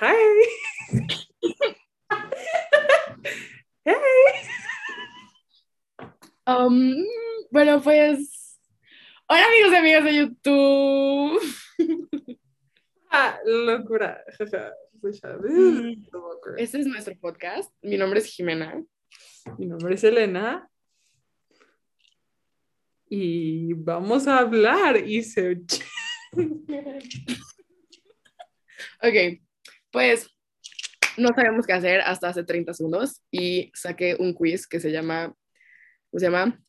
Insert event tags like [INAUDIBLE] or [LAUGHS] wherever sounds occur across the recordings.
Hi. [LAUGHS] hey. Um, bueno, pues. Hola, amigos y amigas de YouTube. Ah, locura. Este es nuestro podcast. Mi nombre es Jimena. Mi nombre es Elena. Y vamos a hablar y se... ok, pues no sabemos qué hacer hasta hace 30 segundos y saqué un quiz que se llama, ¿cómo se llama?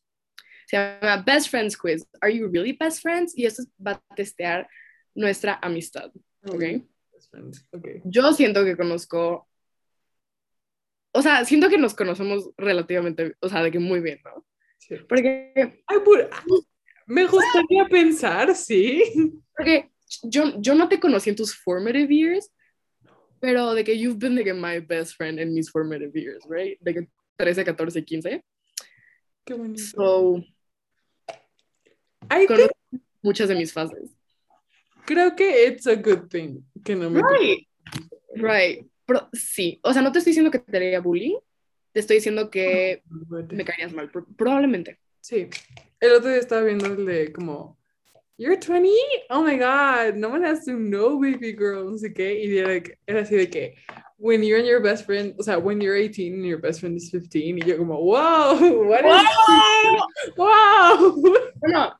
Se llama Best Friends Quiz. Are you really best friends? Y esto va a testear nuestra amistad. Okay. Yo siento que conozco, o sea, siento que nos conocemos relativamente, o sea, de que muy bien, ¿no? Sí. Porque, Ay, me gustaría pensar, sí. porque yo, yo no te conocí en tus formative years, pero de que you've been like my best friend in mis formative years, right? De que 13, 14, 15. Qué bonito. So, I conozco muchas de mis fases. creo que it's a good thing que no me Right, right. Pero sí, o sea, no te estoy diciendo que te haría bullying, te estoy diciendo que me caerías mal, pro- probablemente. Sí. El otro día estaba viendo el de como, You're 20? Oh my god, no one has to know, baby girl, no sé qué. Y era, así de que, when you're and your best friend, o sea, when you're 18 and your best friend is 15, y yo como, wow, what is wow. [LAUGHS] Bueno,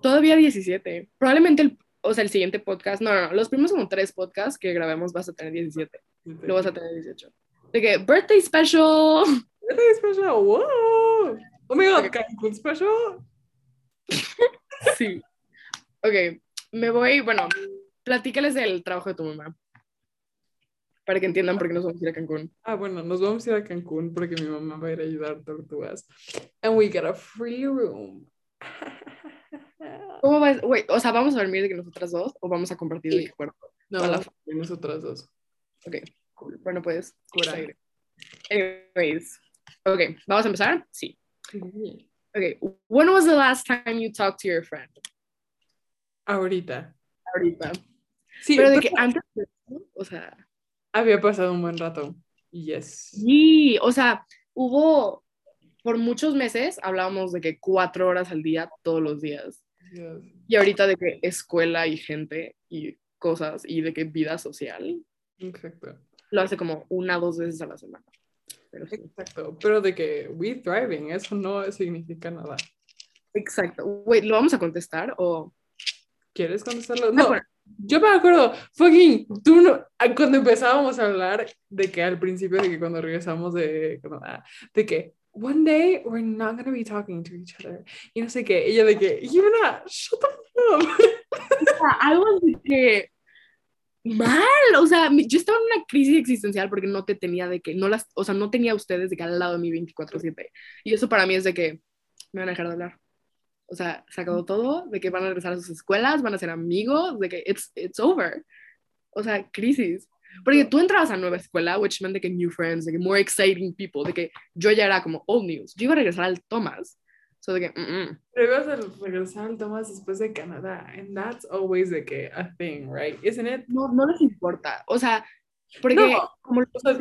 todavía 17. Probablemente el, o sea, el siguiente podcast, no, no, no, los primeros como tres podcasts que grabemos vas a tener 17, luego vas a tener 18. De que, birthday special. [LAUGHS] Birthday special, wow. Oh my god, Cancun special. Sí. Ok, me voy, bueno, platícales del trabajo de tu mamá. Para que entiendan por qué nos vamos a ir a Cancún. Ah, bueno, nos vamos a ir a Cancún porque mi mamá va a ir a ayudar tortugas. And we get a free room. [LAUGHS] ¿Cómo vas? Wait, o sea, ¿vamos a dormir de que nosotras dos o vamos a compartir Sí. el cuerpo? No, nosotras dos. Ok, cool. Bueno, pues, Cura. seguiré. Anyways, ok, ¿vamos a empezar? Sí. Ok, when was the last time you talked to your friend? Ahorita. Ahorita. Sí, Pero de que antes, de eso, o sea, había pasado un buen rato. Yes. sí, o sea, hubo, por muchos meses hablábamos de que cuatro horas al día, todos los días. Yes. Y ahorita de que escuela y gente y cosas y de que vida social, Exacto. lo hace como una o dos veces a la semana. Pero sí. Exacto. Pero de que we thriving, eso no significa nada. Exacto. Wait, ¿lo vamos a contestar o...? ¿Quieres contestarlo? Ah, No, yo me acuerdo, fucking, tú no, ah, cuando empezábamos a hablar de que al principio, de que cuando regresamos de Canadá, de que one day we're not gonna be talking to each other. Y no sé qué, ella de que, Yuna, shut the fuck up. Algo de que mal, o sea, yo estaba en una crisis existencial porque no te tenía de que, no las, o sea, no tenía a ustedes de que al lado de mí 24/7. Y eso para mí es de que me van a dejar de hablar. O sea, se acabó todo, de que van a regresar a sus escuelas, van a ser amigos, de que it's, it's over. O sea, crisis. Porque tú entrabas a nueva escuela, which meant de que new friends, de que more exciting people, de que yo ya era como old news. Yo iba a regresar al Thomas. So de que, mm, mm. Pero ibas a regresar al Thomas después de Canadá, and that's always de que a thing, right? Isn't it? no, no les importa. O sea, porque No, como o sea,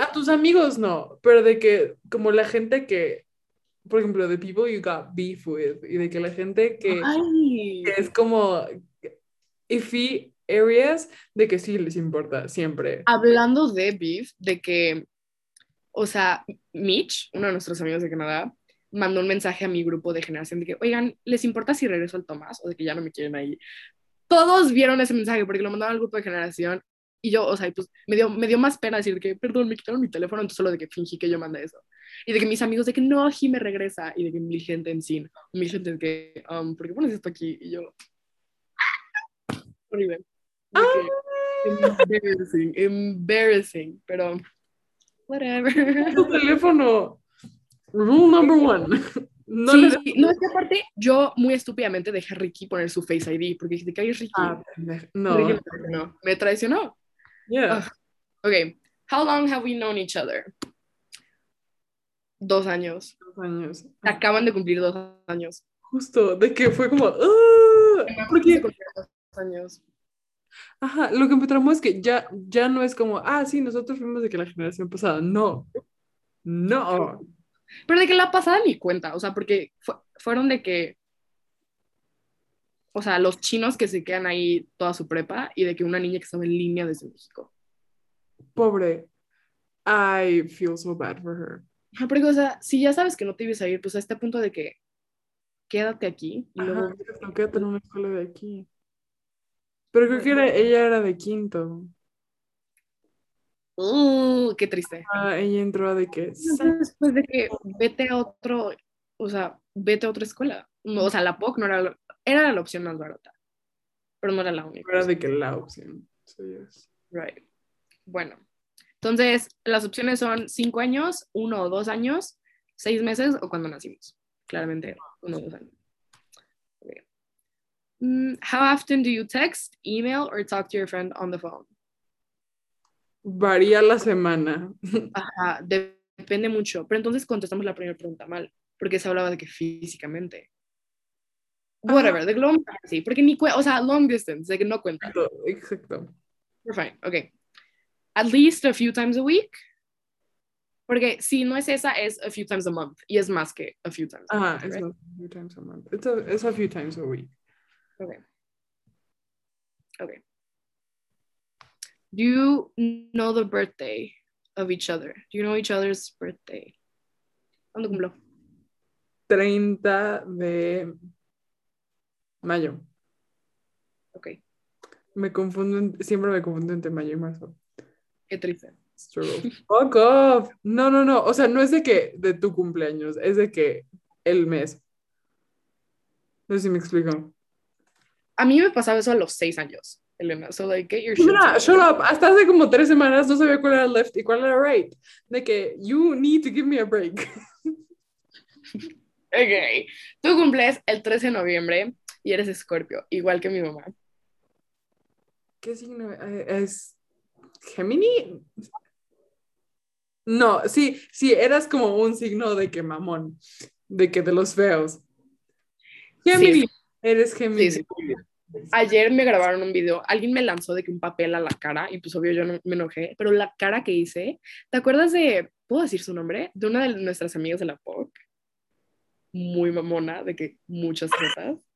A tus amigos no, pero de que como la gente que, por ejemplo, the people you got beef with, y de que la gente que, es como iffy areas, de que sí les importa siempre. hablando de beef, de que, o sea, Mitch, uno de nuestros amigos de Canadá, mandó un mensaje a mi grupo de generación de que, oigan, ¿les importa si regreso al Tomás o de que ya no me quieren ahí? Todos vieron ese mensaje porque lo mandaron al grupo de generación y yo, o sea, pues me dio, me dio más pena decir que, perdón, me quitaron mi teléfono, entonces solo de que fingí que yo mandé eso. Y de que mis amigos de que no, me regresa y de que mil gente en sin, mil gente de que, um, ¿por qué pones esto aquí? Y yo, horrible. Embarrassing, embarrassing, pero whatever. [LAUGHS] Tu teléfono, rule number one. [LAUGHS] No sí, le sí, no, es que aparte yo muy estúpidamente dejé a Ricky poner su Face ID porque dije que es Ricky. Ah, pendeja. Ricky no, me traicionó. Me traicionó. Yeah. Ah. Ok, how long have we known each other? Dos años. Dos años. Acaban de cumplir dos años. Justo, de que fue como, "Ah", porque Dos años. Ajá, lo que traumó es que ya, ya no es como, ah, sí, nosotros fuimos de que la generación pasada. No. No. Pero de que la pasada ni cuenta, o sea, porque fue- fueron de que, o sea, los chinos que se quedan ahí toda su prepa y de que una niña que estaba en línea desde México. Pobre. I feel so bad for her. Ajá, Porque, o sea, si ya sabes que no te ibas a ir, pues a este punto de que quédate aquí y Ajá, luego... no quédate en una escuela de aquí. Pero creo que era, ella era de quinto. Uh, qué triste. Ah, ella entró a de que pues de que vete a otro, o sea, vete a otra escuela. No, O sea, la POC no era, era la opción más barata, pero no era la única. era de que la opción. So, yes. Right. Bueno, entonces las opciones son cinco años, uno o dos años, seis meses o cuando nacimos. Claramente, uno o dos años. Ok. Mm, how often do you text, email, or talk to your friend on the phone? Varía la semana. [LAUGHS] Ajá, de- depende mucho. Pero entonces contestamos la primera pregunta mal, porque se hablaba de que físicamente. Whatever, de long, sí, porque ni cuenta, o sea, long distance, de que no cuenta. Exacto, Exacto. We're fine, ok. At least a few times a week. Porque si no es esa, es a few times a month. Y es más que a few times. a Ajá, month, it's right? not a few times a month. It's a, it's a few times a week. Okay. Okay. Do you know the birthday of each other? Do you know each other's birthday? ¿Cuándo cumplo? 30 de mayo. Ok, Me confundo, siempre me confundo entre mayo y marzo. qué triste. Struggle. [LAUGHS] Fuck off. No, no, no. O sea, no es de que de tu cumpleaños, es de que el mes. No sé si me explico. A mí me pasaba eso a los seis años, Elena. So, like, get your shit Mira, together. shut up. Hasta hace como tres semanas no sabía cuál era left y cuál era right. De que you need to give me a break. [LAUGHS] Ok. Tú cumples el 13 de noviembre y eres escorpio, igual que mi mamá. ¿Qué signo es? ¿Gemini? No, sí, sí, eras como un signo de que mamón, de que de los feos. Gemini, eres Gemini. Sí, Ayer me grabaron un video, alguien me lanzó de que un papel a la cara y pues obvio yo no, me enojé, pero la cara que hice, ¿te acuerdas de, ¿puedo decir su nombre? De una de nuestras amigas de la POC, muy mamona, de que muchas tetas.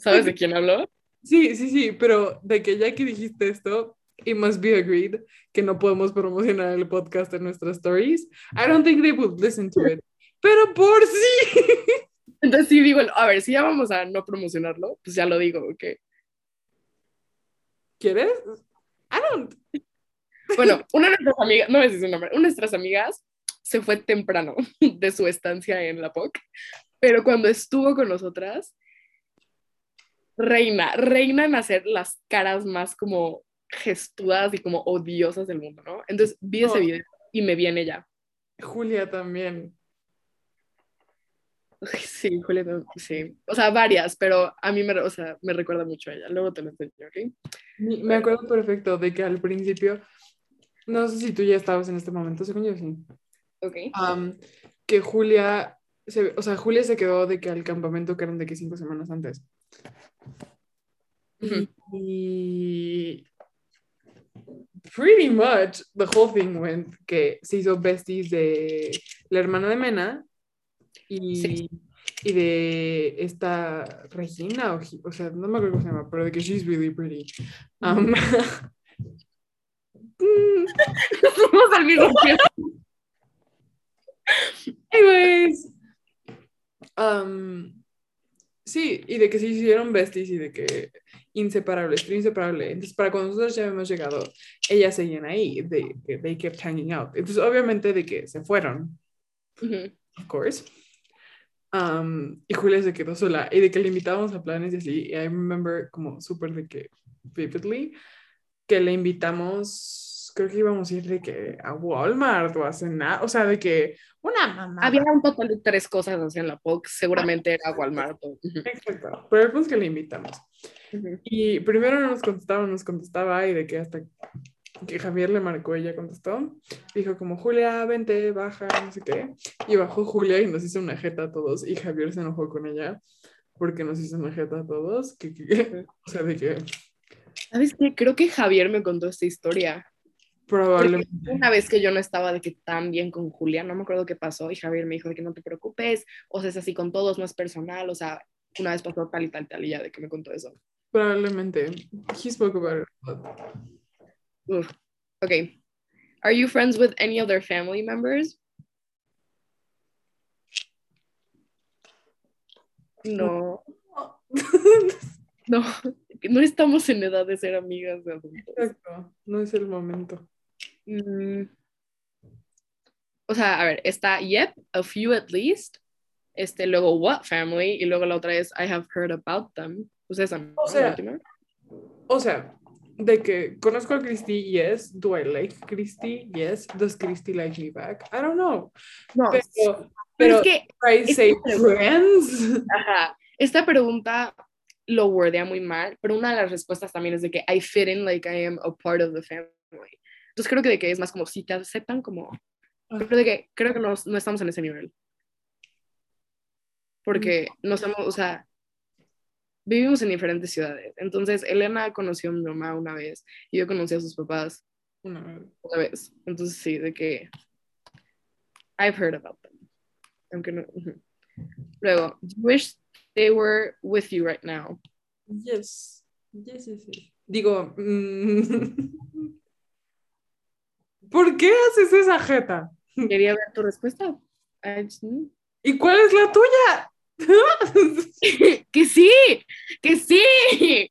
¿Sabes de quién hablo? Sí, sí, sí, pero de que ya que dijiste esto, it must be agreed que no podemos promocionar el podcast en nuestras stories. I don't think they would listen to it. Pero por sí. [LAUGHS] Entonces sí digo, a ver, si ya vamos a no promocionarlo, pues ya lo digo, ok. ¿Quieres? I don't. Bueno, una de nuestras amigas, no me sé su nombre, una de nuestras amigas se fue temprano [LAUGHS] de su estancia en la POC, pero cuando estuvo con nosotras, reina, reina en hacer las caras más como gestudas y como odiosas del mundo, ¿no? Entonces vi ese video y me viene ya. Julia también. Sí, Julieta, sí. O sea, varias, pero a mí me, o sea, me recuerda mucho a ella. Luego te lo enseño, ¿ok? Me acuerdo perfecto de que al principio, no sé si tú ya estabas en este momento, según yo sí, Ok. am, que Julia, se, o sea, Julia se quedó de que al campamento que eran de que cinco semanas antes. Y pretty much the whole thing went que se hizo besties de la hermana de Mena y, Sí. y de esta Regina, o, o sea, no me acuerdo cómo se llama, pero de que she's really pretty. Um, [LAUGHS] mm, al mismo tiempo. anyways. Um, sí, y de que se hicieron besties y de que inseparables, pero inseparable. Entonces, para cuando nosotros ya habíamos llegado, ellas seguían ahí, de que they kept hanging out. Entonces, obviamente, de que se fueron, Ujú. of course. Um, y Julia se quedó sola y de que le invitábamos a planes y así. Y I remember como súper de que vividly que le invitamos, creo que íbamos a ir de que a Walmart o a cenar, o sea, de que una mamá. Había un total de tres cosas en la POC, seguramente era Walmart. o-. Exacto, pero el punto es que le invitamos. Y primero no nos contestaba, no nos contestaba y de que hasta que Javier le marcó, ella contestó. Dijo como, Julia, vente, baja, no sé qué. Y bajó Julia y nos hizo una jeta a todos y Javier se enojó con ella porque nos hizo una jeta a todos. Que, que- o sea, de que ¿Sabes qué? Creo que Javier me contó esta historia. Porque Probablemente. una vez que yo no estaba de que tan bien con Julia, no me acuerdo qué pasó, y Javier me dijo de que no te preocupes, o sea, es así con todos, no es personal, o sea, una vez pasó tal y tal, tal, y ya de que me contó eso. Probablemente. He spoke about it. Uf. Okay. Are you friends with any other family members? No, [LAUGHS] no, no estamos en edad de ser amigas de adultos. Exacto. No es el momento. Mm. O sea, a ver, está yep, a few at least. Este, luego what family, y luego la otra es I have heard about them. Pues esa. O sea. O sea, de que conozco a Christy, yes. Do I like Christy? Yes. Does Christy like me back? I don't know. No, Pero, pero pero es que I say friends. Ajá. Esta pregunta lo wordea muy mal, pero una de las respuestas también es de que I fit in like I am a part of the family. Entonces creo que de que es más como si te aceptan como, pero de que creo que no, no estamos en ese nivel. Porque no somos, o sea, vivimos en diferentes ciudades. Entonces Elena conoció a mi mamá una vez y yo conocí a sus papás Una vez. una vez. Entonces sí, de que I've heard about them. Aunque no. Luego, you wish they were with you right now? Yes. Yes, yes, yes. Digo, mm, [LAUGHS] ¿por qué haces esa jeta? Quería ver tu respuesta. ¿Y cuál es la tuya? [LAUGHS] que sí, que sí.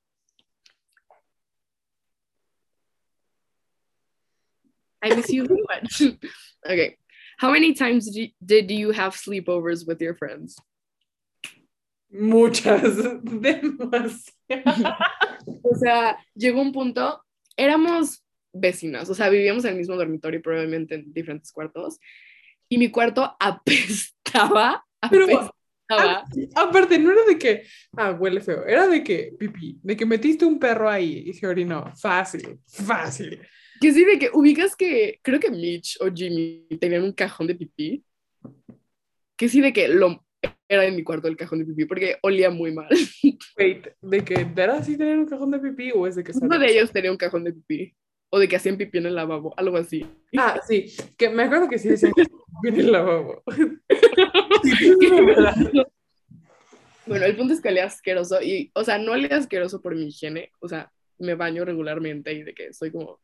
I miss you very much. [LAUGHS] okay. How many times did you, did you have sleepovers with your friends? Muchas, [LAUGHS] demasiadas. O sea, llegó un punto, éramos vecinas, o sea, vivíamos en el mismo dormitorio, probablemente en diferentes cuartos, y mi cuarto [LAUGHS] apestaba, Pero- apestaba. Aparte, no era de que, ah, huele feo, era de que, pipí, de que metiste un perro ahí y se orinó. Fácil, fácil. Que sí, de que ubicas que creo que Mitch o Jimmy tenían un cajón de pipí. Que sí, de que lo era en mi cuarto el cajón de pipí porque olía muy mal. [LAUGHS] Wait, ¿de que era así tener un cajón de pipí o es de que Uno de ellos tenía un cajón de pipí. O de que hacían pipí en el lavabo, algo así. Ah, sí, que me acuerdo que sí decían que en el lavabo. [LAUGHS] Bueno, el punto es que olía asqueroso. Y, o sea, no olía asqueroso por mi higiene. O sea, me baño regularmente y de que soy como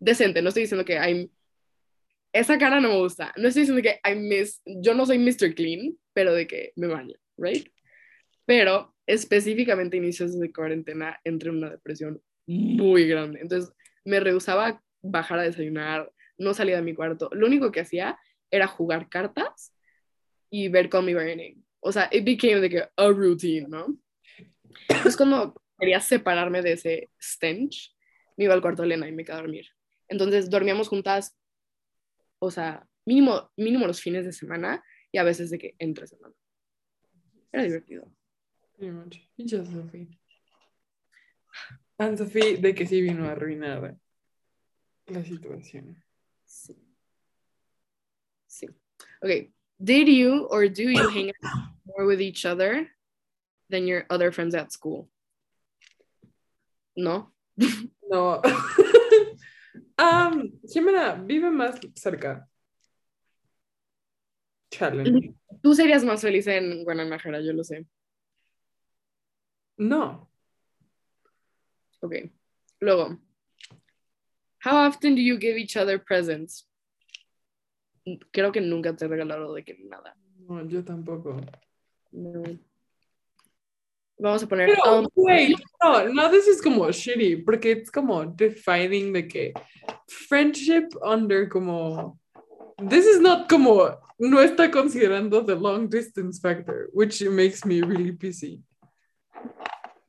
decente. No estoy diciendo que I'm... Esa cara no me gusta. No estoy diciendo que I miss... Yo no soy Mr. Clean, pero de que me baño, ¿right? Pero específicamente inicios de cuarentena entré en una depresión muy grande. Entonces me rehusaba a bajar a desayunar, no salía de mi cuarto. Lo único que hacía era jugar cartas y ver Call Me Name. O sea, it became like a, a routine, ¿no? Entonces cuando quería separarme de ese stench, me iba al cuarto de Elena y me quedaba a dormir. Entonces dormíamos juntas, o sea, mínimo, mínimo los fines de semana y a veces de que entre semana. Era divertido. Pinche Sophie. Anne Sophie de que sí vino a arruinar la situación. Sí. Sí. Okay. Did you or do you hang out more with each other than your other friends at school? No. No. [LAUGHS] um, Jimena vive más cerca. Challenge. Tú serías más feliz en Guadalajara, yo lo sé. No. Okay. Luego. How often do you give each other presents? Creo que nunca te he regalado de que nada. No, yo tampoco. No. Vamos a poner. Pero, wait, no, no, this is como shitty, porque es como defining de que friendship under como, this is not como, no está considerando the long distance factor, which makes me really pissy.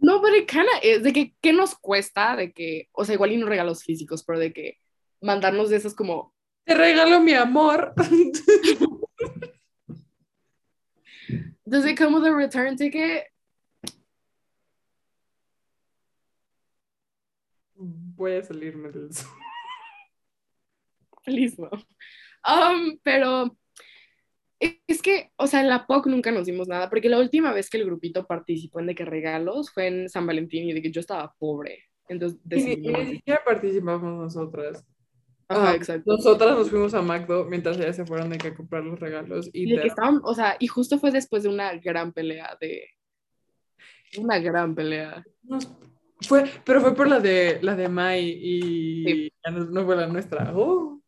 No, pero it kinda is, de que, ¿qué nos cuesta? De que, o sea, igual y no regalos físicos, pero de que mandarnos de esas como, Te regalo mi amor. [LAUGHS] does it come with a return ticket? Voy a salirme del no. Um, pero es que, o sea, en la POC nunca nos dimos nada, porque la última vez que el grupito participó en de que regalos fue en San Valentín y de que yo estaba pobre. Entonces Y ni, y decidimos. ni siquiera participamos nosotras. Ajá, Ah, exacto. Nosotras nos fuimos a McDo mientras ellas se fueron de que a comprar los regalos. Y Y de que estaban, o sea, y justo fue después de una gran pelea de. Una gran pelea. nos- fue, pero fue por la de la de Mai y Sí. ya no, no fue la nuestra. Oh.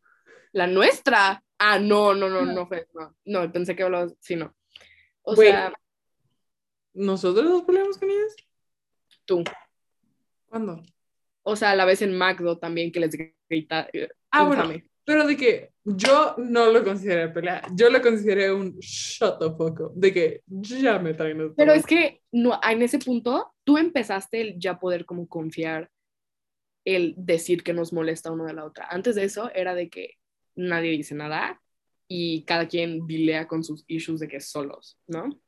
La nuestra. Ah, no, no, no, no fue. No, no pensé que hablabas. Sí, no. O Güey. sea, ¿Nosotros nos peleamos con ellas? tú. ¿Cuándo? O sea, a la vez en McDo también que les grita. Ah, bueno, pero de que yo no lo consideré pelea, yo lo consideré un shut the fuck up, de que ya me traen los Pero es que no, en ese punto tú empezaste el ya poder como confiar el decir que nos molesta uno de la otra. Antes de eso era de que nadie dice nada y cada quien dilea con sus issues de que solos, ¿no?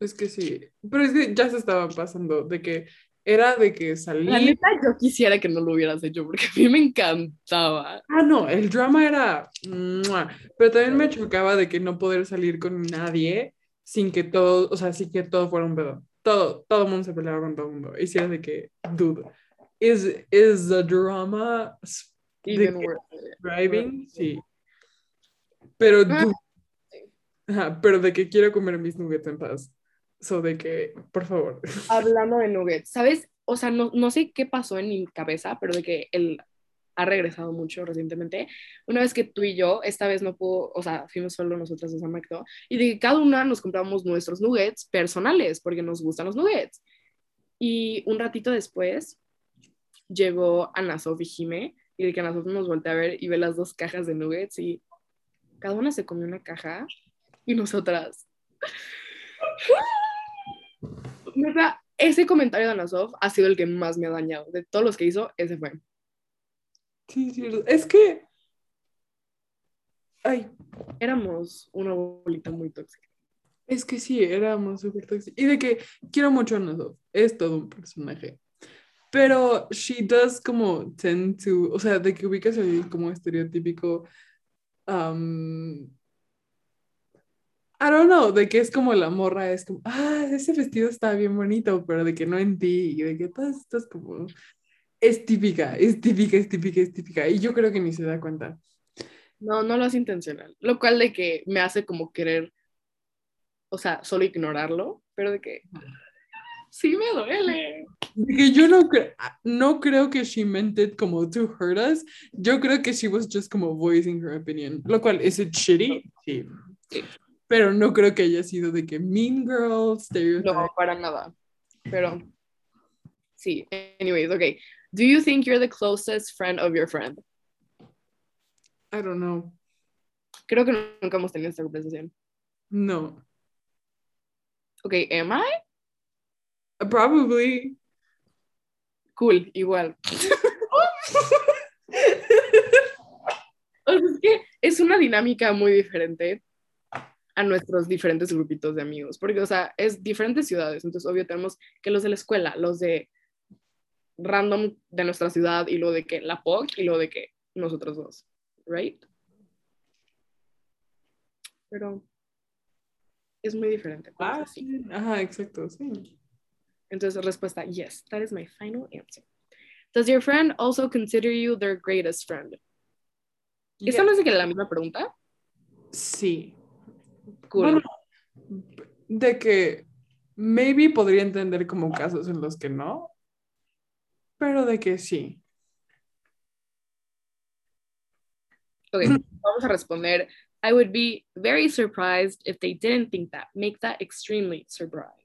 Es que sí, pero es que ya se estaba pasando, de que era de que La salí. neta yo quisiera que no lo hubieras hecho porque a mí me encantaba. Ah, no, el drama era. Pero también me chocaba de que no poder salir con nadie sin que todo, o sea, sin que todo fuera un pedo. Todo, todo el mundo se peleaba con todo el mundo. Y si era de que, dude, is, is the drama driving? Sí. Pero, Ah, ajá, pero de que quiero comer mis nuggets en paz. So de que, por favor. [LAUGHS] Hablando de nuggets, ¿sabes? O sea, no, no sé qué pasó en mi cabeza, pero de que él ha regresado mucho recientemente. Una vez que tú y yo, esta vez no pudo, o sea, fuimos solo nosotras dos a McDo, y de que cada una nos compramos nuestros nuggets personales, porque nos gustan los nuggets. Y un ratito después llegó Ana Sof y Jime, y de que Ana Sof nos voltea a ver y ve las dos cajas de nuggets, y cada una se comió una caja, y nosotras. [LAUGHS] Neta, ese comentario de Ana Sof ha sido el que más me ha dañado. De todos los que hizo, ese fue. Sí, es cierto. Es que. Ay, Éramos una bolita muy tóxica. Es que sí, éramos súper tóxicos. Y de que quiero mucho a Nosov, es todo un personaje. Pero she does como tend to, o sea, de que ubicas el como estereotípico, um, I don't know, de que es como la morra, es como, ah, ese vestido está bien bonito, pero de que no en ti, y de que todas estas como, es típica, es típica, es típica, es típica. Y yo creo que ni se da cuenta. No, no lo hace intencional. Lo cual de que me hace como querer, o sea, solo ignorarlo, pero de que sí me duele. Que yo no, cre- no creo que she meant it como to hurt us. Yo creo que she was just como voicing her opinion. Lo cual, ¿es it shitty? Sí. Sí. Pero no creo que haya sido de que mean girl, stereotype. No, para nada. Pero sí, anyways, okay. Do you think you're the closest friend of your friend? I don't know. Creo que nunca hemos tenido esta conversación. No. Okay, am I? Probably. Cool, igual. O sea, es que es una dinámica muy diferente a nuestros diferentes grupitos de amigos, porque, o sea, es diferentes ciudades, entonces, obvio, tenemos que los de la escuela, los de random de nuestra ciudad, y lo de que la POC, y lo de que nosotros dos, ¿right? Pero es muy diferente. pues, Ah, sí. Ajá, exacto, sí. Entonces, respuesta, yes, that is my final answer. Does your friend also consider you their greatest friend? ¿Esta Yeah. no es que la misma pregunta? Sí. Cool. Bueno, de que maybe podría entender como casos en los que no, pero de que sí. Ok, vamos a responder. I would be very surprised if they didn't think that. Make that extremely surprised.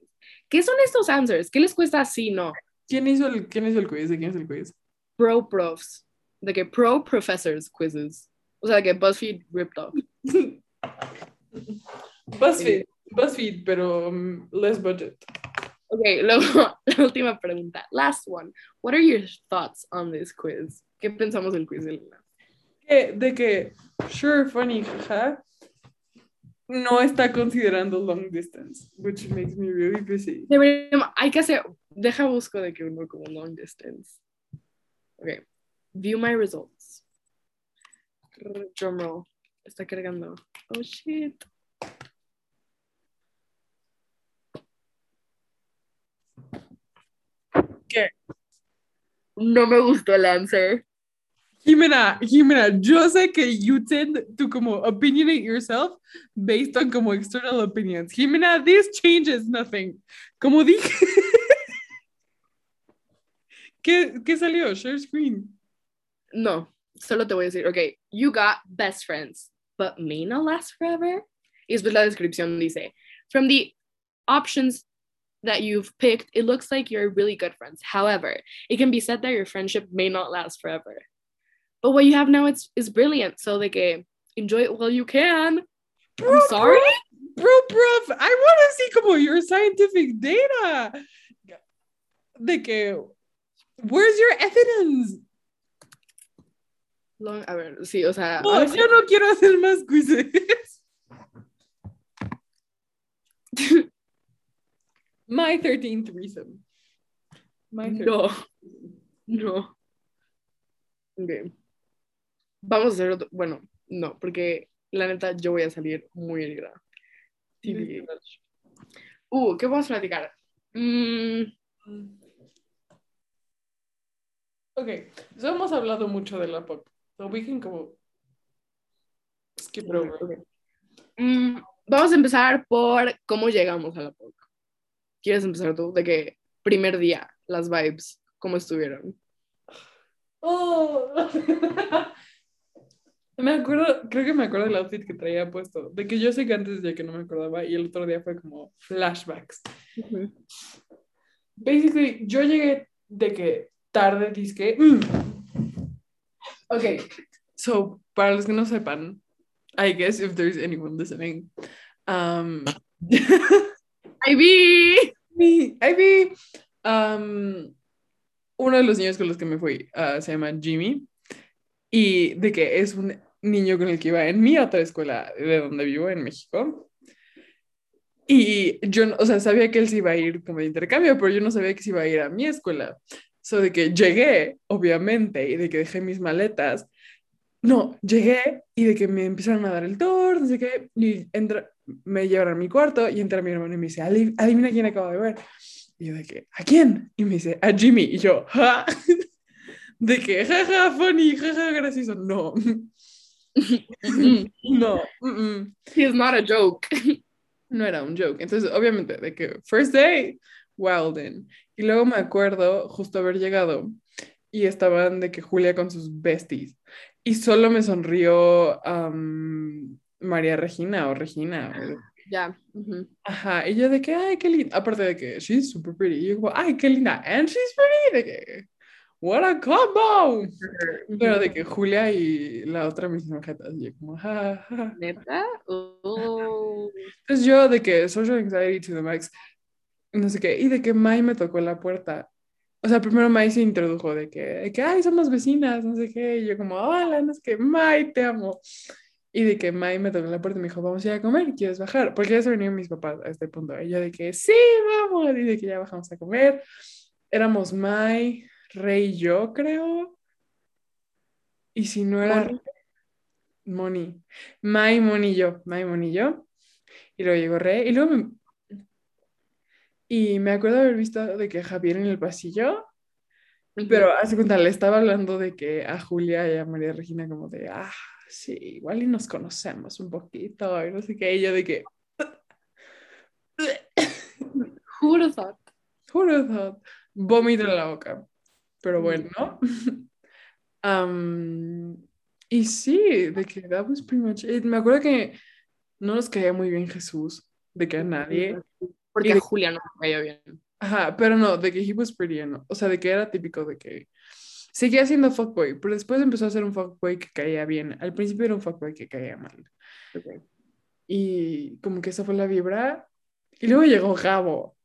¿Qué son estos answers? ¿Qué les cuesta así? No. ¿Quién hizo el, quién hizo el quiz? ¿De quién es el quiz? Pro profs. De que pro professors quizzes. O sea, de que BuzzFeed ripped off. [LAUGHS] BuzzFeed, BuzzFeed, pero um, less budget. Ok, [LAUGHS] luego la última pregunta. Last one. What are your thoughts on this quiz? ¿Qué pensamos del quiz, Elena? De que, sure, funny, jaja, no está considerando long distance, which makes me really busy. Deberíamos, hay que hacer, deja busco de que uno como long distance. Ok, view my results. Drumroll, está cargando. Oh shit. ¿Qué? No me gustó el answer. Jimena, Jimena, yo sé que you tend to como opinionate yourself based on como external opinions. Jimena, this changes nothing. Como dije. [LAUGHS] ¿Qué, ¿Qué salió? Share screen. No, solo te voy a decir, ok, you got best friends, but may not last forever. Y después la descripción dice, from the options that you've picked, it looks like you're really good friends. However, it can be said that your friendship may not last forever. But what you have now is, is brilliant. So de que enjoy it while you can. Bro, I'm sorry? Bro, bro, I want to see como your scientific data. De que, where's your evidence? Long, a ver, sí, o sea, No, honestly- yo no quiero hacer más quizzes. [LAUGHS] My 13th threesome. My 13th. no, no. Ok. Vamos a hacer otro, bueno, no, porque la neta yo voy a salir muy herida. TBH. Uh, ¿qué vamos a platicar? Mm, Ok, so hemos hablado mucho de la pop. So we can como skip it over. ok. Mm, vamos a empezar por cómo llegamos a la POC. ¿Quieres empezar tú? De que primer día, las vibes, ¿cómo estuvieron? Oh. [LAUGHS] Me acuerdo, creo que me acuerdo del outfit que traía puesto. De que yo sé que antes ya que no me acordaba y el otro día fue como flashbacks. Basically, yo llegué de que tarde, disque. mm. Ok, so para los que no sepan, I guess if there's anyone listening, um, [LAUGHS] ¡Ivy! Ivy, um, uno de los niños con los que me fui uh, se llama Jimmy y de que es un niño con el que iba en mi otra escuela de donde vivo en México. Y yo, o sea, sabía que él se iba a ir como de intercambio, pero yo no sabía que se iba a ir a mi escuela. So de que llegué, obviamente, y de que dejé mis maletas. No, llegué y de que me empezaron a dar el tour, no sé qué, y me llevaron a mi cuarto y entra mi hermano y me dice, "Adi- adivina quién acabo de ver. Y yo de que, ¿a quién? Y me dice, a Jimmy. Y yo, ¿ja? [LAUGHS] De que, jaja, funny, jaja, gracioso. No, [LAUGHS] no, mm. He is not a joke. [LAUGHS] no era un joke. Entonces, obviamente, de que first day, Wilden. Y luego me acuerdo justo haber llegado y estaban de que Julia con sus besties. Y solo me sonrió am, María Regina o Regina. o- Ya. ujú. Ajá, y yo de que, ay, qué linda. Aparte de que she's super pretty. Y yo como, ay, qué linda. And she's pretty. De que, what a combo. Pero de que Julia y la otra mis jetas. Y yo como, ja, ja. ¿Neta? Oh. [LAUGHS] Entonces yo de que social anxiety to the max, no sé qué, y de que Mai me tocó la puerta. O sea, primero Mai se introdujo de que, de que, ay, somos vecinas, no sé qué, y yo como, hola, no sé qué, Mai, te amo. Y de que Mai me tocó la puerta y me dijo, vamos a ir a comer, ¿quieres bajar? Porque ya se venían mis papás a este punto. Y yo de que, sí, vamos, y de que ya bajamos a comer. Éramos Mai, Rey yo, creo. Y si no era Moni. Moni. Mai, Moni yo. Mai, Moni yo. Y luego llegó Rey. Y luego me... Y me acuerdo haber visto de que Javier en el pasillo, pero hace cuenta, le estaba hablando de que a Julia y a María Regina como de, ah, sí, igual y nos conocemos un poquito, y no sé qué, y yo de que, Who would have thought? who would have thought? Vómito en la boca. Pero bueno, [LAUGHS] Am, y sí, de que that was pretty much it. Me acuerdo que no nos caía muy bien Jesús, de que a nadie. Porque Y a de- Julia no me caía bien. Ajá, pero no, de que he was pretty, ¿no? O sea, de que era típico de que seguía siendo fuckboy, pero después empezó a ser un fuckboy que caía bien. Al principio era un fuckboy que caía mal. Ok. Y como que esa fue la vibra. Y luego llegó Gabo.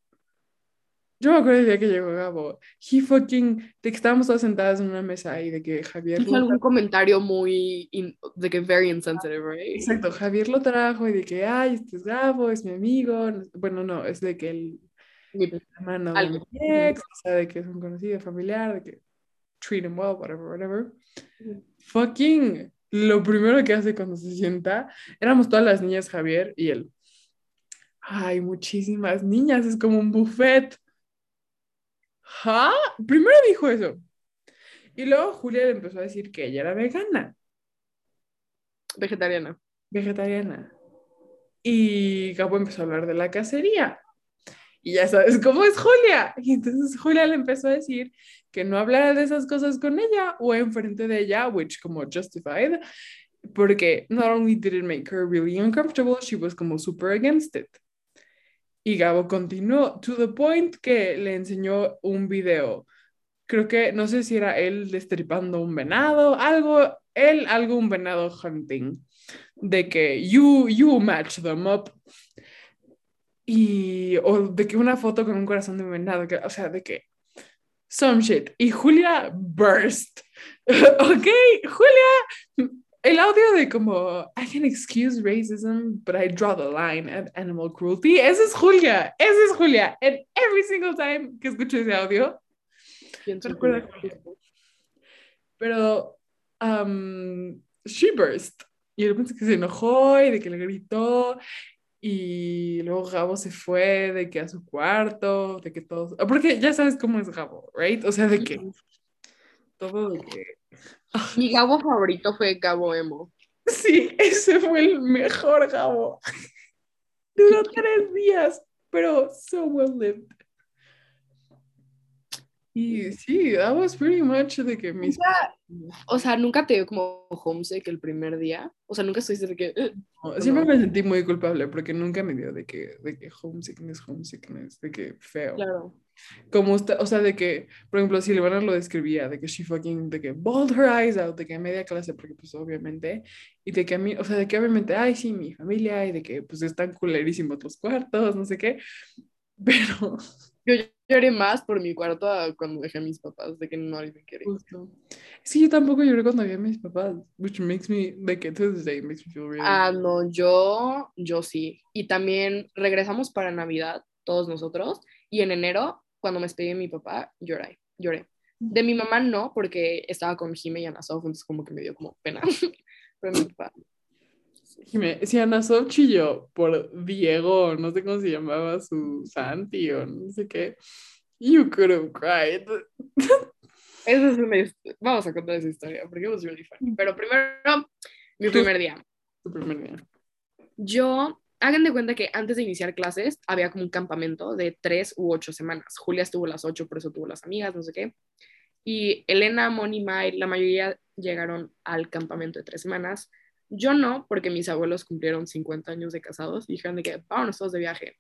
Yo me acuerdo del día que llegó Gabo. He fucking, de que estábamos todas sentadas en una mesa y de que Javier Hizo algún comentario muy, in- de que very insensitive, right? Exacto, Javier lo trajo y de que, ay, este es Gabo, es mi amigo. no- Bueno, no, es de que el Mi- hermano de mi ex, o sea, de que es un conocido familiar, de que treat him well, whatever, whatever. Fucking, lo primero que hace cuando se sienta, éramos todas las niñas, Javier y él. Ay, muchísimas niñas, es como un buffet. ¿Ja? Primero dijo eso. Y luego Julia le empezó a decir que ella era vegana, Vegetariana. vegetariana. Y Gabo empezó a hablar de la cacería. Y ya sabes cómo es Julia. Y entonces Julia le empezó a decir que no hablara de esas cosas con ella o enfrente de ella, which como justified, porque not only did it make her really uncomfortable, she was como super against it. Y Gabo continuó to the point que le enseñó un video. Creo que no sé si era él destripando un venado, algo, él, algo, un venado hunting. De que you, you match them up. Y, o de que una foto con un corazón de venado, que, o sea, de que some shit. Y Julia burst. [LAUGHS] ok, Julia, el audio de como I can excuse racism, but I draw the line at animal cruelty. Esa es Julia, esa es Julia. And every single time que escucho ese audio, Pienso recuerda a. Julia. Pero um, she burst. Y yo pensé que se enojó y de que le gritó. Y luego Gabo se fue de que a su cuarto, de que todos. Porque ya sabes cómo es Gabo, ¿right? O sea, de que todo de que. [LAUGHS] Mi Gabo favorito fue Gabo Emo. Sí, ese fue el mejor Gabo. [LAUGHS] Duró tres días, pero so well lived. Y sí, that was pretty much de que mis. O sea, nunca te dio como homesick el primer día. O sea, nunca estuviste de que. "Ugh". Siempre me sentí muy culpable porque nunca me dio de que, de que homesickness, homesickness, de que feo. Claro. Como usted, o sea, de que, por ejemplo, Silvana lo describía, de que she fucking, de que bawled her eyes out, de que media clase, porque pues obviamente, y de que a mí, o sea, de que obviamente, ay, sí, mi familia, y de que pues están culerísimos los cuartos, no sé qué, [LAUGHS] pero Yo lloré más por mi cuarto cuando dejé a mis papás, de que no me quería. justo. Sí, yo tampoco lloré cuando vi a mis papás, which makes me, de que to this day makes me feel really Ah, no, yo, yo sí. Y también regresamos para Navidad, todos nosotros, y en enero, cuando me despedí de mi papá, lloré, lloré. De mi mamá no, porque estaba con Jime y Ana Sof, entonces como que me dio como pena. [LAUGHS] Pero mi papá. Jime, si Ana Sof chilló por Diego, no sé cómo se llamaba su Santi o no sé qué, you could have cried. [LAUGHS] Esa es una Vamos a contar esa historia, porque it was really funny. Pero primero, mi primer día. Tu primer día. Yo, hagan de cuenta que antes de iniciar clases había como un campamento de tres u ocho semanas. Julia estuvo las ocho, por eso tuvo las amigas, no sé qué. Y Elena, Moni, May, la mayoría llegaron al campamento de tres semanas. Yo no, porque mis abuelos cumplieron 50 años de casados y dijeron de que vámonos todos de viaje.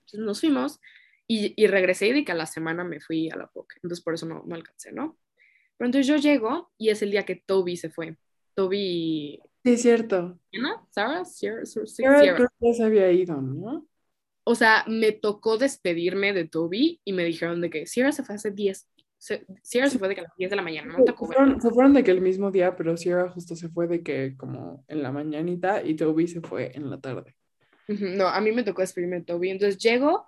Entonces nos fuimos y, y regresé y de que a la semana me fui a la POC. Entonces por eso no, no alcancé, ¿no? Pero entonces yo llego y es el día que Toby se fue. Toby, Sí, es cierto. ¿Ana? ¿Sarah? Sierra, creo que ya se había ido, ¿no? O sea, me tocó despedirme de Toby y me dijeron de que Sierra se fue hace 10. se- Sierra se fue de que a las 10 de la mañana, no ver. fueron, se fueron de que el mismo día, pero Sierra justo se fue de que como en la mañanita y Toby se fue en la tarde. No, a mí me tocó despedirme de Toby. Entonces llego,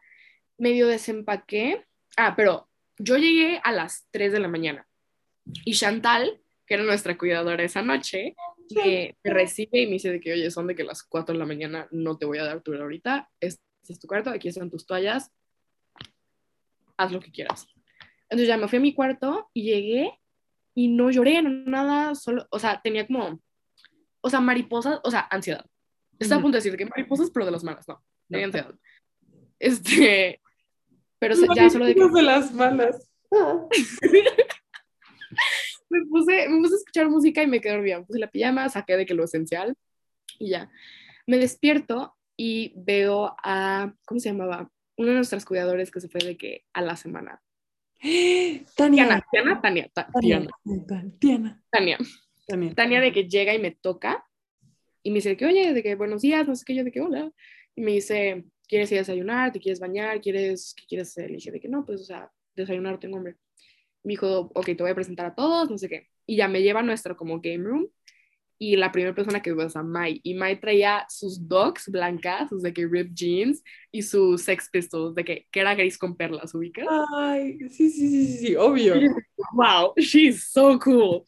medio desempaqué. Ah, pero yo llegué a las 3 de la mañana. Y Chantal, que era nuestra cuidadora esa noche, me, me recibe y me dice de que, oye, son de que las 4 de la mañana no te voy a dar tu hora ahorita. Este es tu cuarto, aquí están tus toallas. Haz lo que quieras. Entonces ya me fui a mi cuarto y llegué y no lloré, no nada, solo, o sea, tenía como, o sea, mariposas, o sea, ansiedad. Estaba a Ujú. punto de decir que mariposas, pero de las malas, no, tenía ansiedad. Este, pero ya solo de que Mariposas de las malas. [LAUGHS] me puse, me puse a escuchar música y me quedé dormida. Me puse la pijama, saqué de que lo esencial y ya. Me despierto y veo a, ¿cómo se llamaba? Uno de nuestros cuidadores que se fue de que a la semana. Tania. Tania, Ta- Tania. Tiana, Tiana. Tania. Tania. Tania de que llega y me toca y me dice que, oye, de que buenos días, no sé qué, yo de que hola. Y me dice, ¿quieres ir a desayunar? ¿Te quieres bañar? ¿Quieres, qué quieres hacer? Le dije de que no, pues, o sea, desayunar tengo hambre. Me dijo, ok, te voy a presentar a todos, no sé qué. Y ya me lleva a nuestro como game room y la primera persona que veo es a Mai. Y Mai traía sus dogs blancas, sus de que ripped jeans y sus Sex Pistols, de que, que era gris con perlas, ¿ubicas? Ay, sí, sí, sí, sí, sí, obvio. wow, she's so cool.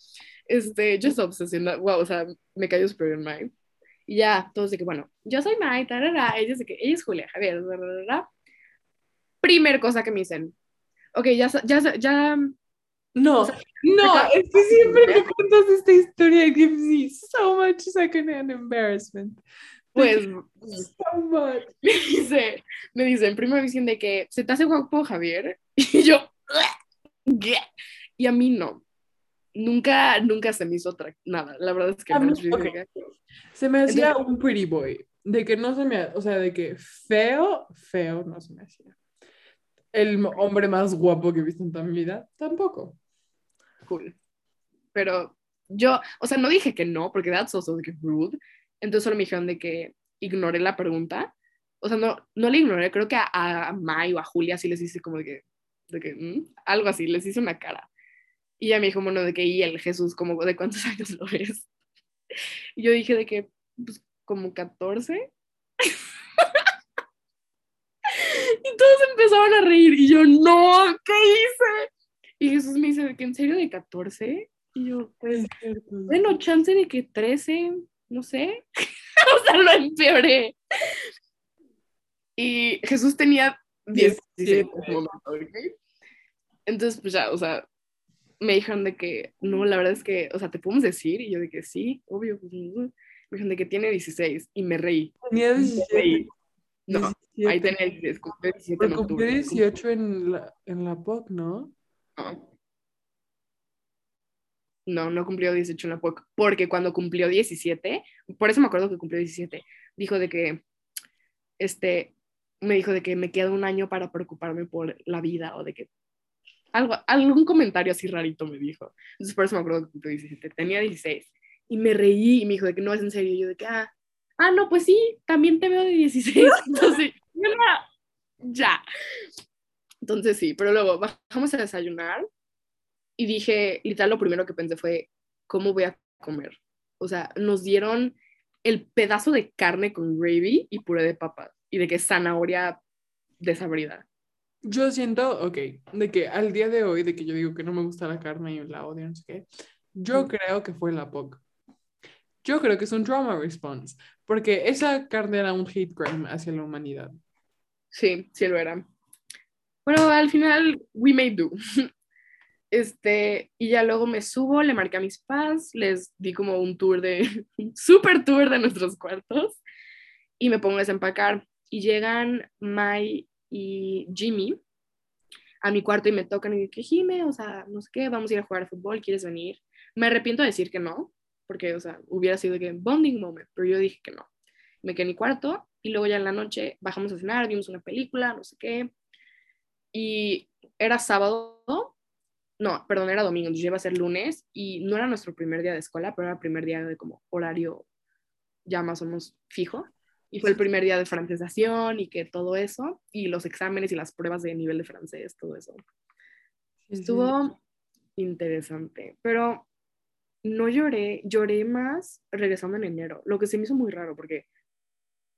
Este, yo estoy obsesionada, wow, o sea, me cayó súper bien Mai. Y ya, todos de que, bueno, yo soy Mai, tarara, ella es de que, ella es Julia Javier, bla. Primer cosa que me dicen, ok, ya, ya, ya, No, O sea, no, es que siempre que cuentas esta historia gives me so much secondhand embarrassment. Pues So much. [LAUGHS] me dice, me dice en primera visión de que se te hace guapo Javier [LAUGHS] y yo y a mí no. Nunca, nunca se me hizo otra nada. La verdad es que no. mí, Yo dije ok. que- Se me hacía un pretty boy. De que no se me, o sea, de que feo, feo no se me hacía. El hombre más guapo que he visto en toda mi vida, tampoco. Cool. Pero yo, o sea, no dije que no, porque that's also like rude. Entonces solo me dijeron de que ignoré la pregunta. O sea, no, no le ignoré, creo que a, a Mai o a Julia sí les hice como de que, de que "Mm", algo así, les hice una cara. Y ella me dijo, bueno, de que, y el Jesús, como, ¿de cuántos [LAUGHS] años lo ves? Y yo dije de que, pues, como 14. [LAUGHS] y todos empezaron a reír, y yo, no, ¿qué hice? Y Jesús me dice, ¿de que en serio de 14? Y yo, pues, bueno, chance de que 13, no sé. [LAUGHS] o sea, lo empeoré. Y Jesús tenía 17 en ese momento, ¿ok? Entonces, pues ya, o sea, me dijeron de que, no, la verdad es que, o sea, ¿te podemos decir? Y yo de que sí, obvio. pues, me dijeron de que tiene 16 y me reí. Tenía Me 17. reí. No, ahí 17. tenía 16, cumplí 17 en Pero cumplió octubre. 18 en la, en la POC, ¿no? No. No, cumplió 18 en la PUC, porque cuando cumplió 17, por eso me acuerdo que cumplió 17, dijo de que, este, me dijo de que me queda un año para preocuparme por la vida o de que, algo, algún comentario así rarito me dijo. Entonces por eso me acuerdo que cumplió 17, tenía 16 y me reí y me dijo de que no es en serio, y yo de que, ah, ah, no, pues sí, también te veo de 16, [LAUGHS] entonces, yo, "No, ya. Entonces sí, pero luego bajamos a desayunar y dije, literal, lo primero que pensé fue, ¿cómo voy a comer? O sea, nos dieron el pedazo de carne con gravy y puré de papas y de que zanahoria desabrida. Yo siento, ok, de que al día de hoy, de que yo digo que no me gusta la carne y la odio, no sé qué, yo Mm. creo que fue la POC. Yo creo que es un trauma response, porque esa carne era un hate crime hacia la humanidad. Sí, sí lo era. Bueno, al final, we made do. [LAUGHS] Este, y ya luego me subo, le marqué a mis papás, les di como un tour de, [LAUGHS] un super tour de nuestros cuartos y me pongo a desempacar. Y llegan Mai y Jimmy a mi cuarto y me tocan y que Jime, o sea, no sé qué, vamos a ir a jugar a fútbol, ¿quieres venir? Me arrepiento de decir que no, porque, o sea, hubiera sido que bonding moment, pero yo dije que no. Me quedé en mi cuarto y luego ya en la noche bajamos a cenar, vimos una película, no sé qué. Y era sábado, no, perdón, era domingo, entonces iba a ser lunes y no era nuestro primer día de escuela, pero era el primer día de como horario ya más o menos fijo. Y fue el primer día de francesización y que todo eso, y los exámenes y las pruebas de nivel de francés, todo eso. Estuvo interesante, pero no lloré, lloré más regresando en enero, lo que se me hizo muy raro porque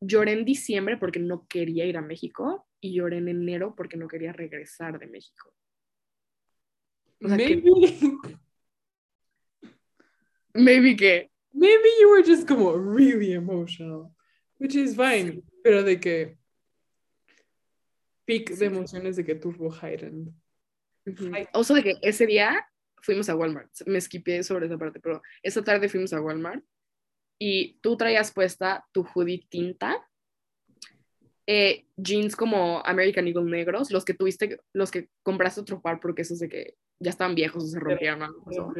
lloré en diciembre porque no quería ir a México y lloré en enero porque no quería regresar de México. O sea, que- Maybe, [LAUGHS] Maybe que, maybe you were just como really emotional, which is fine, pero de que peak de emociones de que turbo heightened. o de que ese día fuimos a Walmart, me esquipé sobre esa parte, pero esa tarde fuimos a Walmart y tú traías puesta tu hoodie tinta, eh, jeans como American Eagle negros, los que tuviste, los que compraste otro par porque esos de que ya estaban viejos o se rompieron algo pasó.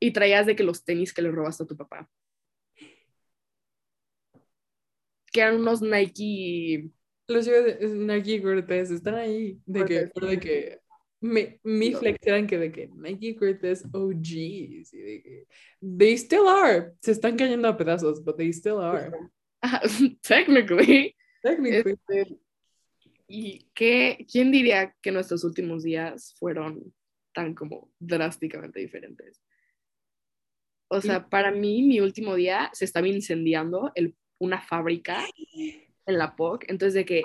y traías de que los tenis que le robaste a tu papá. Que eran unos Nike. Los de Nike Cortez están ahí, de que, Cortez. de que mi, mi No. flex eran que de que Nike Cortez OGs, y de que they still are, se están cayendo a pedazos, but they still are, [LAUGHS] Ajá, Technically. Technically. Este, ¿Y qué, quién diría que nuestros últimos días fueron tan como drásticamente diferentes? O sea, para mí, mi último día se estaba incendiando el, una fábrica en la POC. Entonces, de que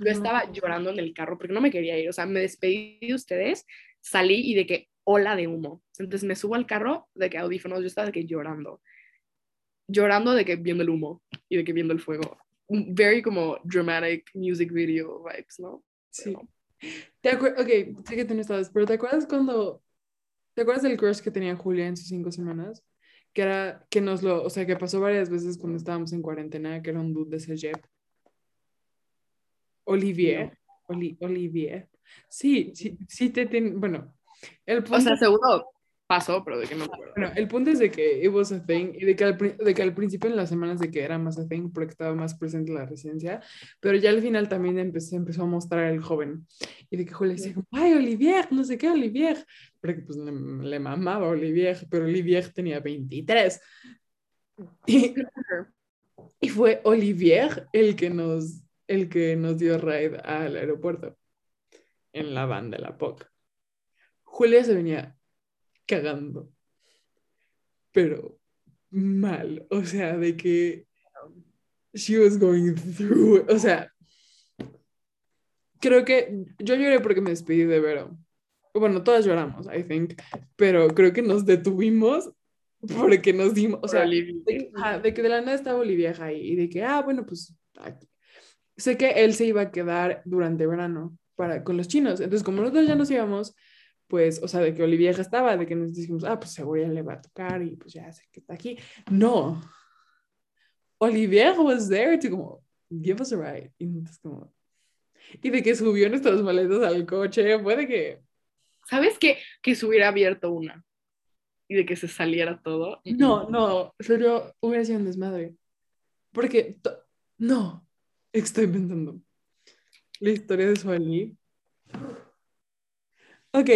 yo estaba llorando en el carro porque no me quería ir. O sea, me despedí de ustedes, salí y de que ola de humo. Entonces me subo al carro de que audífonos, yo estaba de que llorando. Llorando de que viendo el humo y de que viendo el fuego. Very como dramatic music video vibes, ¿no? Sí. ¿Te? Ok, sé que tú no estabas, pero ¿te acuerdas cuando ¿Te acuerdas del crush que tenía Julia en sus cinco semanas? Que era, que nos lo, o sea, que pasó varias veces cuando estábamos en cuarentena, que era un dude de Cegep. Olivier. Oli- Olivier. Sí, sí, sí te ten- bueno, el punto, O sea, seguro pasó, pero de que no me acuerdo. bueno, el punto es de que it was a thing y de que, al, de que al principio en las semanas de que era más a thing porque estaba más presente en la residencia, pero ya al final también empecé, empezó a mostrar el joven y de que Julia decía, ay, Olivier, no sé qué, Olivier, porque pues le, le mamaba Olivier, pero Olivier tenía 23. Y, y fue Olivier el que nos, el que nos dio ride al aeropuerto en la van de la POC. Julia se venía cagando, pero mal, o sea, de que she was going through, it. o sea, creo que yo lloré porque me despedí de Vero. Bueno, todas lloramos, I think, pero creo que nos detuvimos porque nos dimos, o sea, Olivia. de, de que de la nada estaba Olivia ahí y de que, ah, bueno, pues aquí. sé que él se iba a quedar durante verano para, con los chinos. Entonces, como nosotros ya nos íbamos, pues, o sea, de que Olivia ya estaba, de que nos dijimos, ah, pues ya le va a tocar y pues ya sé que está aquí. No. Olivier was there to como, give us a ride. Y, entonces, como, y de que subió nuestras maletas al coche, fue de que, ¿Sabes qué? Que se hubiera abierto una y de que se saliera todo. No, no, serio, hubiera sido un desmadre. Porque, no, estoy pensando. La historia de Suali. Ok,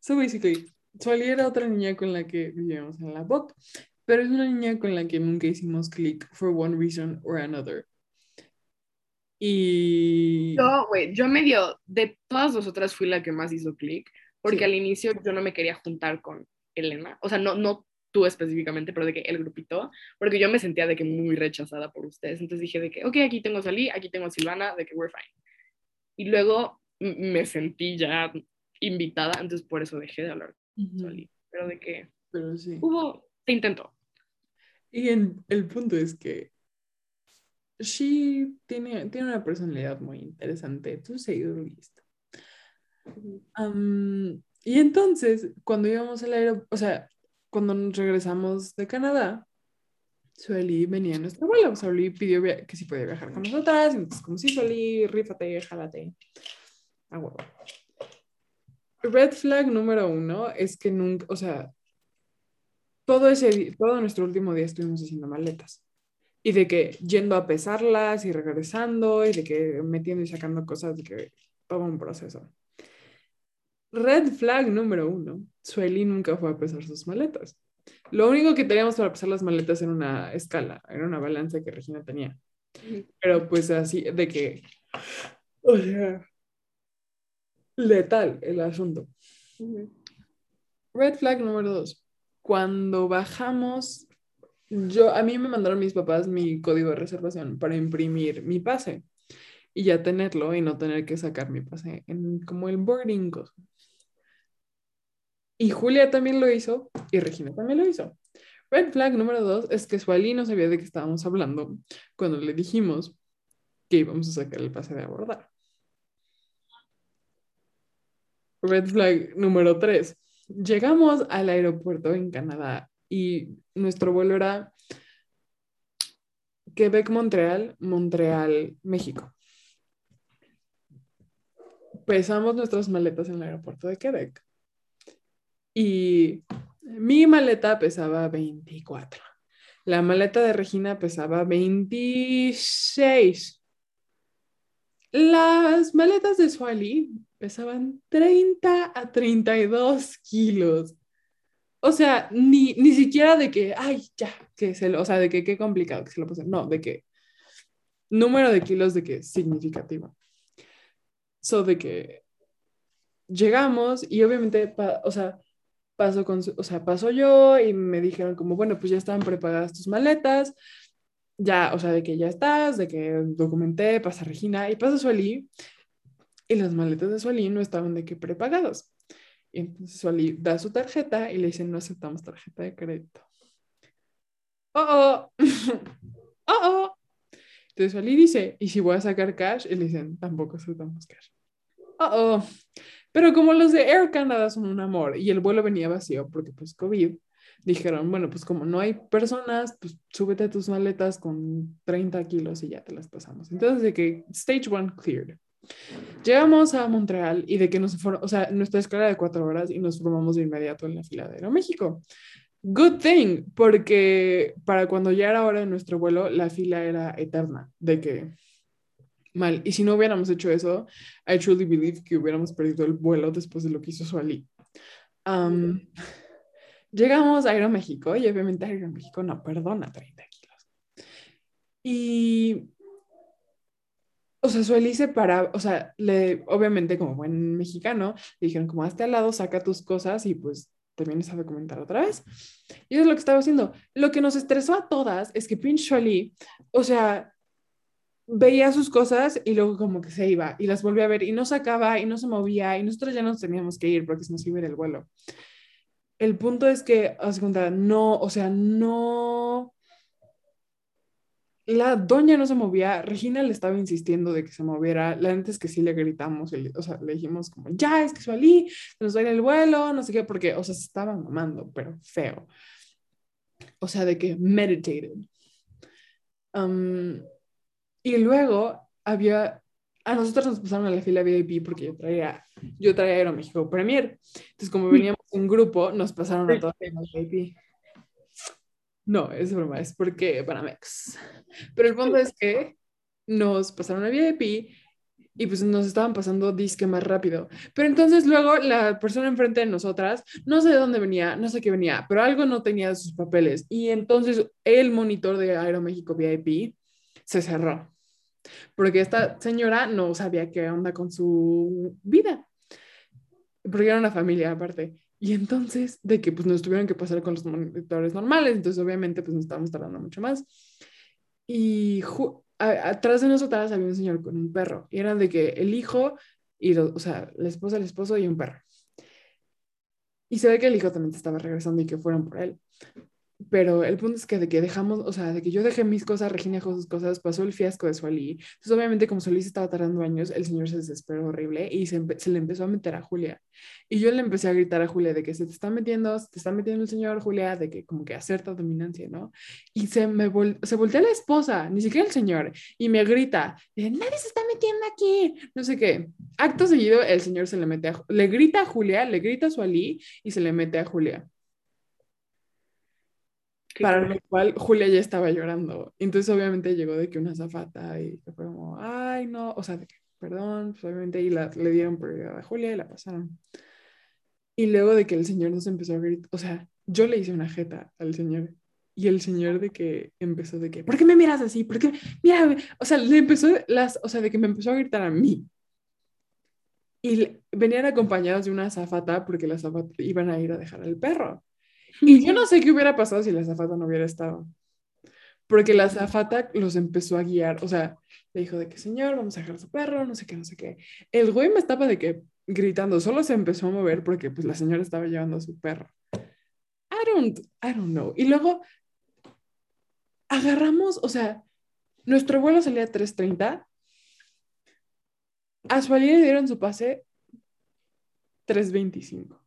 so basically, Suali era otra niña con la que vivíamos en la BOC, pero es una niña con la que nunca hicimos click for one reason or another. Y... Yo, güey, yo medio, de todas nosotras fui la que más hizo clic, porque Sí. al inicio yo no me quería juntar con Elena, o sea, no, no tú específicamente, pero de que el grupito, porque yo me sentía de que muy rechazada por ustedes, entonces dije de que, ok, aquí tengo Salí, aquí tengo Silvana, de que we're fine. Y luego me sentí ya invitada, entonces por eso dejé de hablar Ujú, Salí, pero de que Pero sí. hubo, se intentó. Y en- el punto es que she tiene, tiene una personalidad muy interesante, to say the least. Am, y entonces, cuando íbamos al aeropuerto, o sea, cuando nos regresamos de Canadá, Sueli venía en nuestra vuelo. Sueli pidió que si podía viajar con nosotras. y Entonces, como si Sueli, rífate, jálate. A huevo. Red flag número uno es que nunca, o sea, todo ese, todo nuestro último día estuvimos haciendo maletas. Y de que yendo a pesarlas y regresando y de que metiendo y sacando cosas, de que todo un proceso. Red flag número uno, Sueli nunca fue a pesar sus maletas. Lo único que teníamos para pesar las maletas era una escala, era una balanza que Regina tenía. Pero pues así, de que, o sea, letal el asunto. Red flag número dos. Cuando bajamos, yo, a mí me mandaron mis papás mi código de reservación para imprimir mi pase y ya tenerlo y no tener que sacar mi pase en como el boarding. Y Julia también lo hizo y Regina también lo hizo. Red flag número dos es que Suali no sabía de qué estábamos hablando cuando le dijimos que íbamos a sacar el pase de abordar. Red flag número 3. Llegamos al aeropuerto en Canadá y nuestro vuelo era Quebec, Montreal, Montreal, México. Pesamos nuestras maletas en el aeropuerto de Quebec y mi maleta pesaba 24. La maleta de Regina pesaba 26. Las maletas de Swali pesaban 30 a 32 kilos. O sea, ni, ni siquiera de que, ay, ya, que se lo, o sea, de que qué complicado que se lo puse. No, de que número de kilos de que significativo. So, de que llegamos y obviamente, pa- o sea, pasó con, o sea, pasó yo y me dijeron como, bueno, pues ya estaban preparadas tus maletas, ya, o sea, de que ya estás, de que documenté, pasa Regina y pasa Sueli y las maletas de Sueli no estaban de que prepagadas. Y entonces Sueli da su tarjeta y le dicen, no aceptamos tarjeta de crédito. Oh, oh, [LAUGHS] oh, oh. Entonces Sueli dice, ¿y si voy a sacar cash? Y le dicen, tampoco aceptamos cash. Oh, oh. Pero como los de Air Canada son un amor y el vuelo venía vacío porque pues COVID, dijeron, bueno, pues como no hay personas, pues súbete tus maletas con 30 kilos y ya te las pasamos. Entonces, de que stage one cleared. Llegamos a Montreal y de que nos fueron, o sea, nuestra escala de cuatro horas y nos formamos de inmediato en la fila de Aeroméxico. Good thing, porque para cuando ya era hora de nuestro vuelo, la fila era eterna, de que mal. Y si no hubiéramos hecho eso, I truly believe que hubiéramos perdido el vuelo después de lo que hizo Suali. Um, llegamos a Aeroméxico y obviamente Aeroméxico no perdona 30 kilos. Y o sea, Sueli se para, o sea, le, obviamente como buen mexicano, le dijeron como hazte al lado, saca tus cosas y pues te vienes a documentar otra vez. Y eso es lo que estaba haciendo. Lo que nos estresó a todas es que pinche Sueli, o sea, veía sus cosas y luego como que se iba y las volvía a ver y no sacaba y no se movía y nosotros ya nos teníamos que ir porque se nos iba a ir el vuelo. El punto es que, a segunda, no, o sea, no la doña no se movía, Regina le estaba insistiendo de que se moviera, la antes que sí le gritamos, o sea, le dijimos como, ya, es que Sualí, se nos va a ir el vuelo, no sé qué, porque, o sea, se estaba mamando, pero feo. O sea, de que meditated. Um, y luego había, a nosotros nos pasaron a la fila VIP porque yo traía, yo traía Aeroméxico Premier. Entonces, como veníamos en grupo, nos pasaron a todos los VIP. No, es broma, es porque Banamex. Pero el punto es que nos pasaron a VIP y pues nos estaban pasando disque más rápido. Pero entonces luego la persona enfrente de nosotras, no sé de dónde venía, no sé qué venía, pero algo no tenía sus papeles. Y entonces el monitor de Aeroméxico VIP se cerró. Porque esta señora no sabía qué onda con su vida. Porque era una familia aparte. Y entonces, de que pues nos tuvieron que pasar con los monitores normales, entonces obviamente pues nos estábamos tardando mucho más. Y atrás de nosotras había un señor con un perro, y era de que el hijo, y o sea, la esposa, el esposo y un perro. Y se ve que el hijo también estaba regresando y que fueron por él pero el punto es que de que dejamos, o sea, de que yo dejé mis cosas, Regina dejó sus cosas, pasó el fiasco de Suali. Entonces, obviamente, como Suali se estaba tardando años, el señor se desesperó horrible y se, se, le empezó a meter a Julia. Y yo le empecé a gritar a Julia de que se te está metiendo, se te está metiendo el señor Julia, de que como que acerta dominancia, ¿no? Y se me se voltea la esposa, ni siquiera el señor, y me grita, nadie se está metiendo aquí, no sé qué. Acto seguido, el señor se le mete a, le grita a Julia, le grita a Suali y se le mete a Julia para lo cual Julia ya estaba llorando. Entonces obviamente llegó de que una zafata y fue como, ay, no, o sea, de que, perdón, pues obviamente y la, le dieron prioridad a Julia y la pasaron. Y luego de que el señor nos empezó a gritar, o sea, yo le hice una jeta al señor y el señor de que empezó de que, ¿por qué me miras así? ¿Por qué? Mira, o sea, le empezó las, o sea, de que me empezó a gritar a mí. Y venían acompañados de una zafata porque la zafata iban a ir a dejar al perro. Y yo no sé qué hubiera pasado si la zafata no hubiera estado. Porque la zafata los empezó a guiar. O sea, le dijo de que, señor, vamos a dejar a su perro, no sé qué, no sé qué. El güey me estaba de que gritando, solo se empezó a mover porque pues la señora estaba llevando a su perro. I don't, I don't know. Y luego agarramos, o sea, nuestro vuelo salía a 3.30. A su le dieron su pase 3.25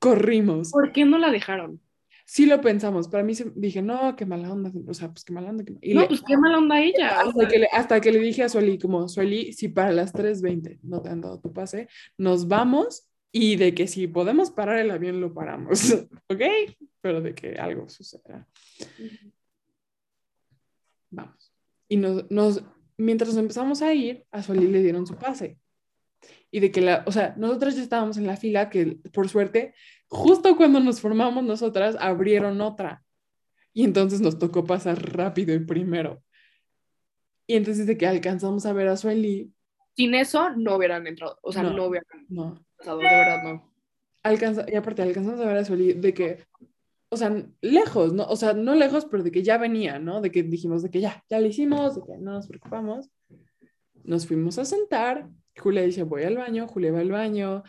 corrimos. ¿Por qué no la dejaron? Sí lo pensamos, para mí dije, no, qué mala onda, o sea, pues qué mala onda. Y no, pues qué mala onda ella. Hasta, que le, hasta que le dije a Sueli, como, Sueli, si para las 3.20 no te han dado tu pase, nos vamos y de que si podemos parar el avión, lo paramos, [LAUGHS] ¿ok? Pero de que algo suceda. Vamos. Y nos, nos, mientras empezamos a ir, a Sueli le dieron su pase y de que la, o sea, nosotras ya estábamos en la fila que por suerte, justo cuando nos formamos nosotras, abrieron otra. Y entonces nos tocó pasar rápido y primero. Y entonces de que alcanzamos a ver a Sueli. Sin eso no hubieran entrado, o sea, no, hubieran no. pasado, de verdad no. Alcanza, y aparte alcanzamos a ver a Sueli de que, o sea, lejos, ¿no? O sea, no lejos, pero de que ya venía, ¿no? De que dijimos de que ya, ya lo hicimos, de que no nos preocupamos. Nos fuimos a sentar Julia dice, voy al baño, Julia va al baño,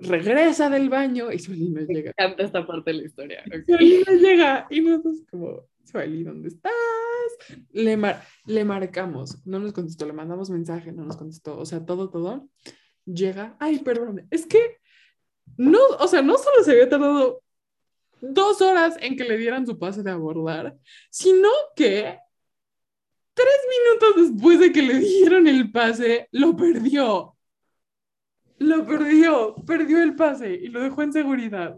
regresa del baño y Sueli no llega. Me encanta esta parte de la historia. Okay. no llega y nosotros como, Sueli, ¿dónde estás? Le, le marcamos, no nos contestó, le mandamos mensaje, no nos contestó, o sea, todo, todo. llega, ay, perdón, es que no, o sea, no solo se había tardado dos horas en que le dieran su pase de abordar, sino que tres minutos después de que le dieron el pase, lo perdió. Lo perdió, perdió el pase y lo dejó en seguridad.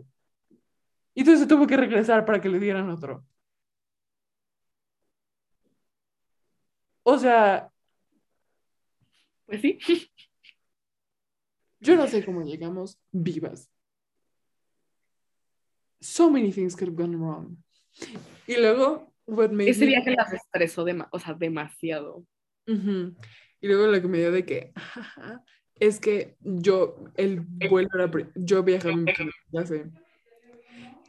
Y entonces se tuvo que regresar para que le dieran otro. O sea, Pues sí. yo no sé cómo llegamos vivas. So many things could have gone wrong. Y luego, Ese viaje las estresó dema- o sea, demasiado. Ujú. Y luego lo que me dio de que jaja, es que yo, el vuelo era, yo viajaba en primera clase.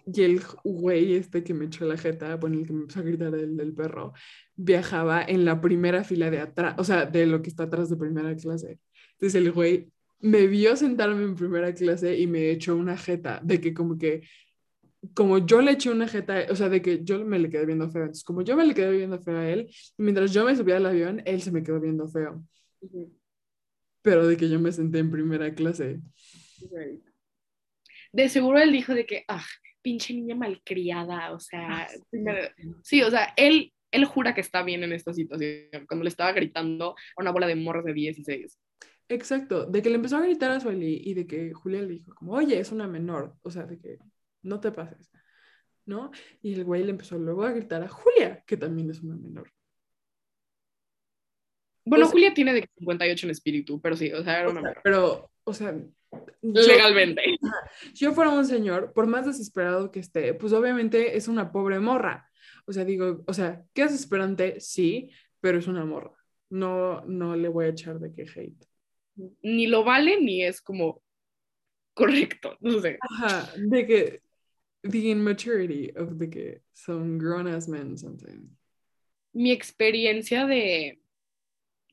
Y el güey este que me echó la jeta, bueno, el que me empezó a gritar el del perro, viajaba en la primera fila de atrás, o sea, de lo que está atrás de primera clase. Entonces el güey me vio sentarme en primera clase y me echó una jeta de que como que, como yo le eché una jeta, o sea, de que yo me le quedé viendo feo. Entonces, como yo me le quedé viendo feo a él, mientras yo me subía al avión, él se me quedó viendo feo pero de que yo me senté en primera clase. De seguro él dijo de que, ah, pinche niña malcriada, o sea, primero- sí, o sea, él, él jura que está bien en esta situación, cuando le estaba gritando a una bola de morros de 16. Exacto, de que le empezó a gritar a Sueli y de que Julia le dijo como, oye, es una menor, o sea, de que no te pases, ¿no? Y el güey le empezó luego a gritar a Julia, que también es una menor. Bueno, O sea- Julia tiene de 58 en espíritu, pero sí, o sea, era O una sea, menor. pero, o sea, yo- Legalmente. si [LAUGHS] yo fuera un señor, por más desesperado que esté, pues obviamente es una pobre morra. O sea, digo, o sea, ¿qué es desesperante? Sí, pero es una morra. No, no le voy a echar de que hate. Ni lo vale ni es como correcto, no sé. Ajá, de que the immaturity of the que some grown ass men sometimes. Mi experiencia de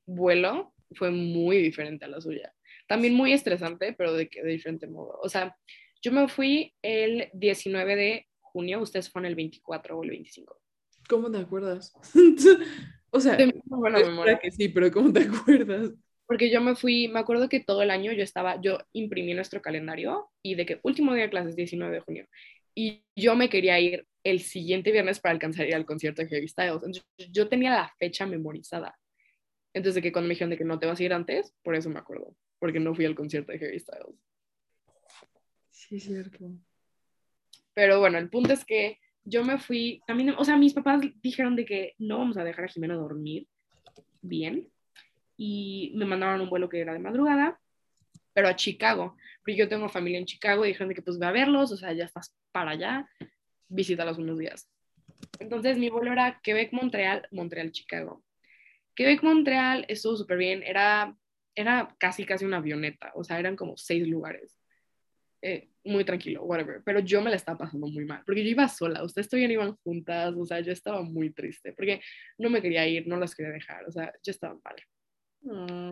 vuelo fue muy diferente a la suya. También muy estresante, pero de, de diferente modo. O sea, yo me fui el 19 de junio, ustedes fueron el 24 o el 25. ¿Cómo te acuerdas? [LAUGHS] o sea, De buena memoria. que sí, pero ¿cómo te acuerdas? Porque yo me fui, me acuerdo que todo el año yo estaba, yo imprimí nuestro calendario y de que último día de clases, 19 de junio. Y yo me quería ir el siguiente viernes para alcanzar a ir al concierto de Harry Styles. Entonces, yo tenía la fecha memorizada. Entonces, de que cuando me dijeron de que no te vas a ir antes, por eso me acuerdo. Porque no fui al concierto de Harry Styles. Sí, cierto. Pero bueno, el punto es que yo me fui, también, o sea, mis papás dijeron de que no vamos a dejar a Jimena dormir bien y me mandaron un vuelo que era de madrugada, pero a Chicago, porque yo tengo familia en Chicago y dijeron de que pues ve a verlos, o sea, ya estás para allá, visítalos unos días. Entonces mi vuelo era Quebec-Montreal, Montreal-Chicago. Quebec-Montreal estuvo súper bien, era, era casi casi una avioneta, o sea, eran como seis lugares eh, muy tranquilo, whatever. Pero yo me la estaba pasando muy mal, porque yo iba sola, ustedes todavía no iban juntas, o sea, yo estaba muy triste, porque no me quería ir, no las quería dejar, o sea, yo estaba mal.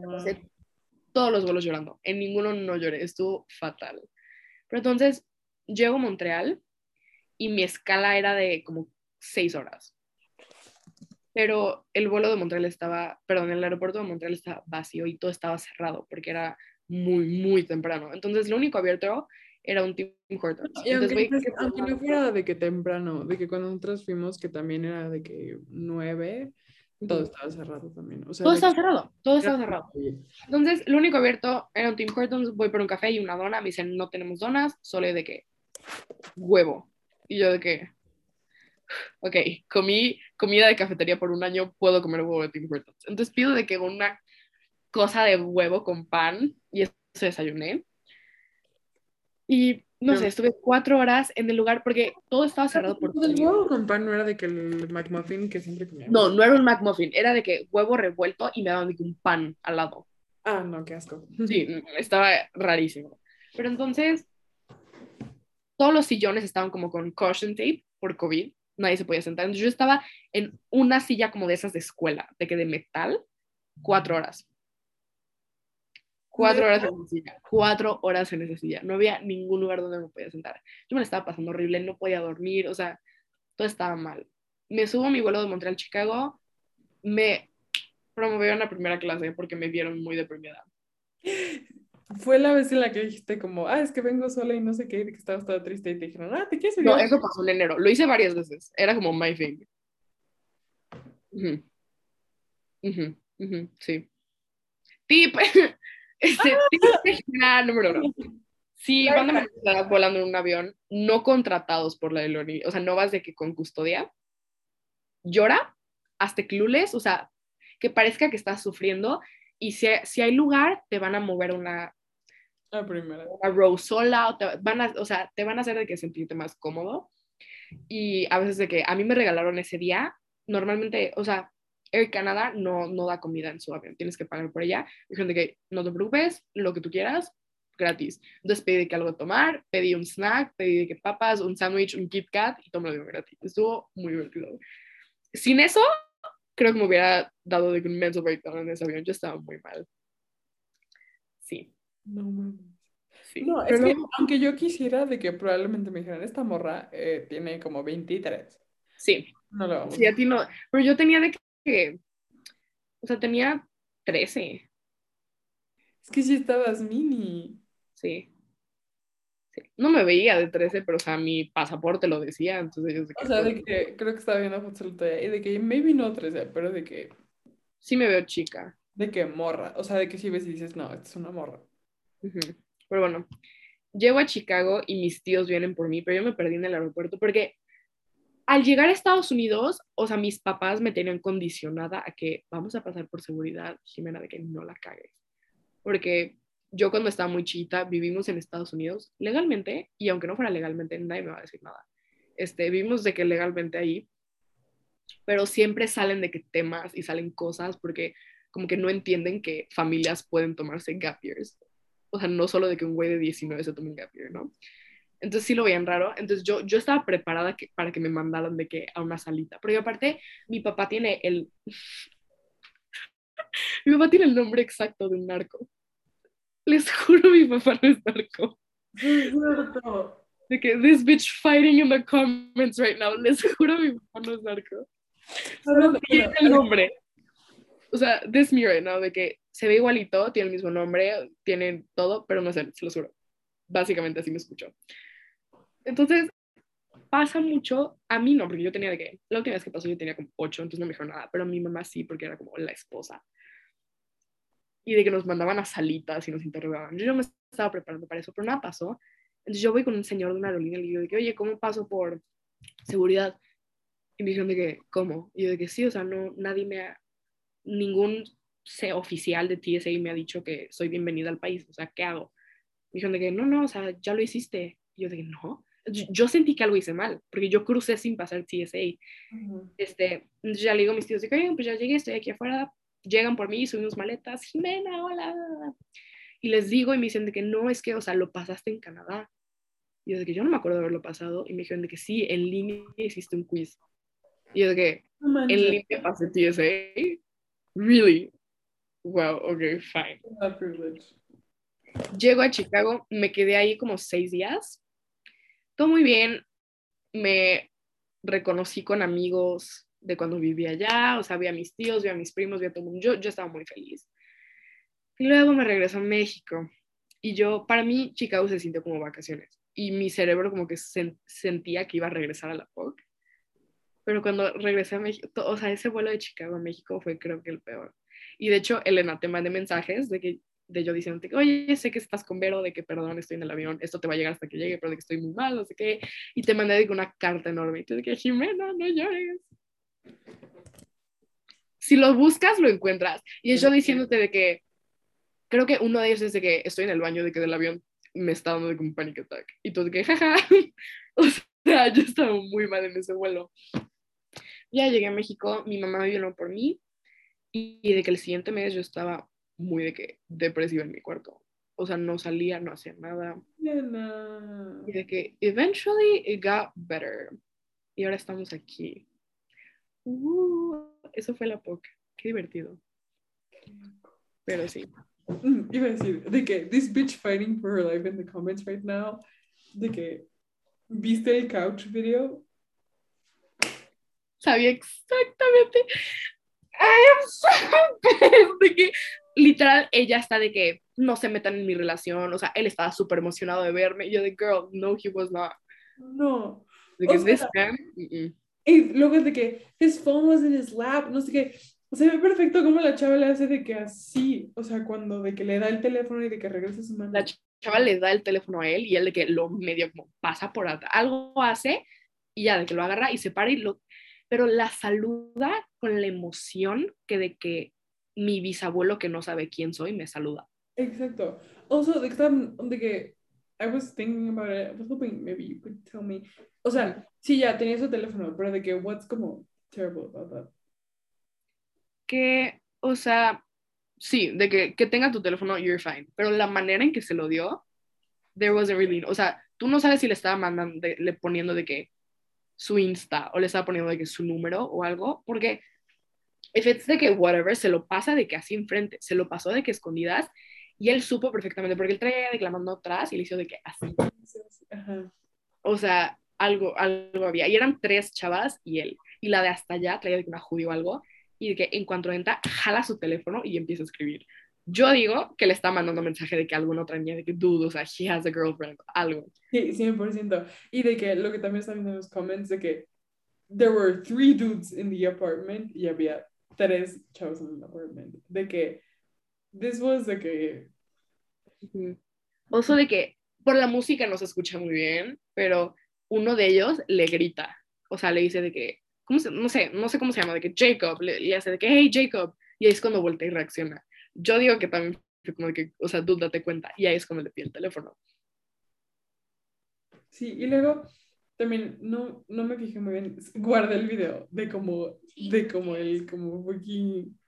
Pasé todos los vuelos llorando, en ninguno no lloré, estuvo fatal. Pero entonces llego a Montreal y mi escala era de como seis horas. Pero el vuelo de Montreal estaba, perdón, el aeropuerto de Montreal estaba vacío y todo estaba cerrado porque era muy, muy temprano. Entonces lo único abierto era un Tim Hortons. Y Entonces, aunque, ¿qué aunque no fuera de que temprano, de que cuando nosotros fuimos, que también era de que nueve, todo estaba cerrado también. O sea, Todo estaba cerrado, todo estaba cerrado. Entonces, lo único abierto era un Tim Hortons, voy por un café y una dona, me dicen, no tenemos donas, solo de que huevo. Y yo de que, ok, comí comida de cafetería por un año, puedo comer huevo de Tim Hortons. Entonces pido de que una cosa de huevo con pan y eso desayuné. Y no sé, estuve cuatro horas en el lugar porque todo estaba cerrado por Pues el huevo con pan no era de que el McMuffin que siempre comíamos. No, no era un McMuffin, era de que huevo revuelto y me daban de que un pan al lado. Ah, no, qué asco. Sí, [LAUGHS] estaba rarísimo. Pero entonces, todos los sillones estaban como con caution tape por COVID, nadie se podía sentar. Entonces yo estaba en una silla como de esas de escuela, de que de metal, cuatro horas. Cuatro horas en esa silla, cuatro horas en esa silla. No había ningún lugar donde me podía sentar. Yo me la estaba pasando horrible, no podía dormir, o sea, todo estaba mal. Me subo a mi vuelo de Montreal, Chicago, me promovieron a primera clase porque me vieron muy deprimida. fue la vez en la que dijiste como, ah, es que vengo sola y no sé qué, que estabas toda triste y te dijeron, ah, ¿te quieres subir? No, eso pasó en enero. Lo hice varias veces. Era como my thing. Ujú. Ujú, ujú, sí. Tip. [LAUGHS] Este, general número uno. Si van a volando en un avión, no contratados por la aerolínea, o sea, no vas de que con custodia, llora, hazte clules, o sea, que parezca que estás sufriendo, y si, si hay lugar, te van a mover una, La primera. una row sola, o, te van a, o sea, te van a hacer de que sentirte más cómodo. Y a veces de que a mí me regalaron ese día, normalmente, o sea, Air Canada no, no da comida en su avión, tienes que pagar por ella. Dijeron de que no te preocupes, lo que tú quieras, gratis. Entonces pedí de que algo de tomar, pedí un snack, pedí de que papas, un sándwich, un Kit Kat y todo me lo dio gratis. Estuvo muy divertido. Sin eso, creo que me hubiera dado de que un mental breakdown en ese avión. Yo estaba muy mal. Sí, No mames. sí. No, es Pero que aunque yo quisiera de que probablemente me dijeran, esta morra eh, tiene como 23. sí, No lo vamos sí, a ti no. Pero yo tenía de que, o sea, tenía 13. Es que sí estabas mini. Sí. Sí. No me veía de 13, pero o sea, mi pasaporte lo decía, entonces yo sé que O sea, de que creo que estaba viendo fotos el otro día y de que maybe no 13, pero de que, sí me veo chica. de que morra. O sea, de que si ves y dices, no, esta es una morra. Ujú. Pero bueno, llego a Chicago y mis tíos vienen por mí, pero yo me perdí en el aeropuerto porque al llegar a Estados Unidos, o sea, mis papás me tenían condicionada a que vamos a pasar por seguridad, Jimena, de que no la cagues. Porque yo cuando estaba muy chiquita vivimos en Estados Unidos legalmente y aunque no fuera legalmente nadie me va a decir nada. Este, vivimos de que legalmente ahí, pero siempre salen de que temas y salen cosas porque como que no entienden que familias pueden tomarse gap years. O sea, no solo de que un güey de 19 se tome un gap year, ¿no? Entonces sí lo veían raro. Entonces yo, yo estaba preparada que, para que me mandaran de que a una salita. Pero aparte, mi papá tiene el... [LAUGHS] mi papá tiene el nombre exacto de un narco. Les juro, mi papá no es narco. Sí, es cierto. De que this bitch fighting in the comments right now. Les juro, mi papá no es narco. Tiene el nombre. O sea, this me right now, de que se ve igualito, tiene el mismo nombre, tiene todo, pero no es él, se lo juro. Básicamente así me escuchó. Entonces, pasa mucho, a mí no, porque yo tenía de que, la última vez que pasó yo tenía como ocho, entonces no me dijo nada, pero a mi mamá sí, porque era como la esposa. Y de que nos mandaban a salitas y nos interrogaban. Yo no me estaba preparando para eso, pero nada pasó. Entonces yo voy con un señor de una aerolínea y le digo de que, oye, ¿cómo paso por seguridad? Y me dijeron de que, ¿cómo? Y yo de que sí, o sea, no, nadie me ha, ningún oficial de TSA me ha dicho que soy bienvenida al país, o sea, ¿qué hago? Me dijeron de que, no, no, o sea, ya lo hiciste. Y yo de que, no. Yo, sentí que algo hice mal, porque yo crucé sin pasar TSA. Ujú. Este, entonces ya le digo a mis tíos de que, oigan, pues ya llegué, estoy aquí afuera, llegan por mí, subimos maletas, Jimena, hola. Y les digo y me dicen de que no, es que, o sea, lo pasaste en Canadá. Y yo de que yo no me acuerdo de haberlo pasado. Y me dijeron de que sí, en línea hiciste un quiz. Y yo de que No en línea pasé TSA. Really? Wow, ok, fine. Llego a Chicago, me quedé ahí como seis días. Todo muy bien. Me reconocí con amigos de cuando vivía allá, o sea, vi a mis tíos, vi a mis primos, vi a todo el mundo. Yo, yo estaba muy feliz. Y luego me regreso a México. Y yo, para mí, Chicago se sintió como vacaciones. Y mi cerebro como que sen- sentía que iba a regresar a la POC. Pero cuando regresé a México, o sea, ese vuelo de Chicago a México fue creo que el peor. Y de hecho, Elena te mandé mensajes de que de yo diciéndote, oye, sé que estás con Vero, de que perdón, estoy en el avión, esto te va a llegar hasta que llegue, pero de que estoy muy mal, no sé qué. Y te mandé que una carta enorme. Y tú de que, Jimena, no llores. Si lo buscas, lo encuentras. Y es yo diciéndote de que, creo que uno de ellos es de que estoy en el baño, de que del avión me está dando de un panic attack. Y tú de que, jaja. [LAUGHS] o sea, yo estaba muy mal en ese vuelo. Ya llegué a México, mi mamá vino por mí. Y de que el siguiente mes yo estaba muy de que depresiva en mi cuarto. O sea, no salía, no hacía nada. Y de que eventually it got better. Y ahora estamos aquí. Uh, eso fue la POC. Qué divertido. Pero sí. Mm, Iba a decir, de que this bitch fighting for her life in the comments right now, de que, ¿viste el couch video? Sabía exactamente. I am so pissed. De que literal ella está de que no se metan en mi relación, o sea, él estaba súper emocionado de verme, y yo de, girl, no, he was not. No. De que this man, mm, mm. Y luego de que his phone was in his lap, no sé qué. O sea, ve perfecto cómo la chava le hace de que así, o sea, cuando de que le da el teléfono y de que regresa su mano. la chava le da el teléfono a él y él de que lo medio como pasa por algo hace y ya de que lo agarra y se para y lo, pero la saluda con la emoción que de que mi bisabuelo que no sabe quién soy me saluda. Exacto. Also, de que, estaban- de que I was thinking about it, I was hoping maybe you could tell me. O sea, sí, ya tenía su teléfono, pero de que what's como terrible about that. Que, o sea, sí, de que, que tenga tu teléfono, you're fine, pero la manera en que se lo dio, there wasn't really, o sea, tú no sabes si le estaba mandando, de- le poniendo de que su Insta o le estaba poniendo de que su número o algo, porque if it's de que whatever, se lo pasa de que así enfrente, se lo pasó de que escondidas y él supo perfectamente, porque él traía de que la mandó atrás y le hizo de que así, Ajá. o sea, algo, algo había, y eran tres chavas y él, y la de hasta allá traía de que una judía o algo, y de que en cuanto entra, jala su teléfono y empieza a escribir. Yo digo que le está mandando mensaje de que alguna otra niña, de que dudo, o sea, he has a girlfriend, algo. Sí, 100%. Y de que lo que también está viendo en los comments, de que there were three dudes in the apartment y había tres chavos en el apartment. De que this was de que. Oso de que por la música no se escucha muy bien, pero uno de ellos le grita, o sea, le dice de que, ¿cómo se- no sé, no sé cómo se llama, de que Jacob, le, le hace de que, hey Jacob, y ahí es cuando voltea y reacciona. Yo digo que también fue como que, o sea, tú date cuenta, y ahí es cuando le pide el teléfono. Sí, y luego también no, no me fijé muy bien, guardé el video de como, de como el, como fucking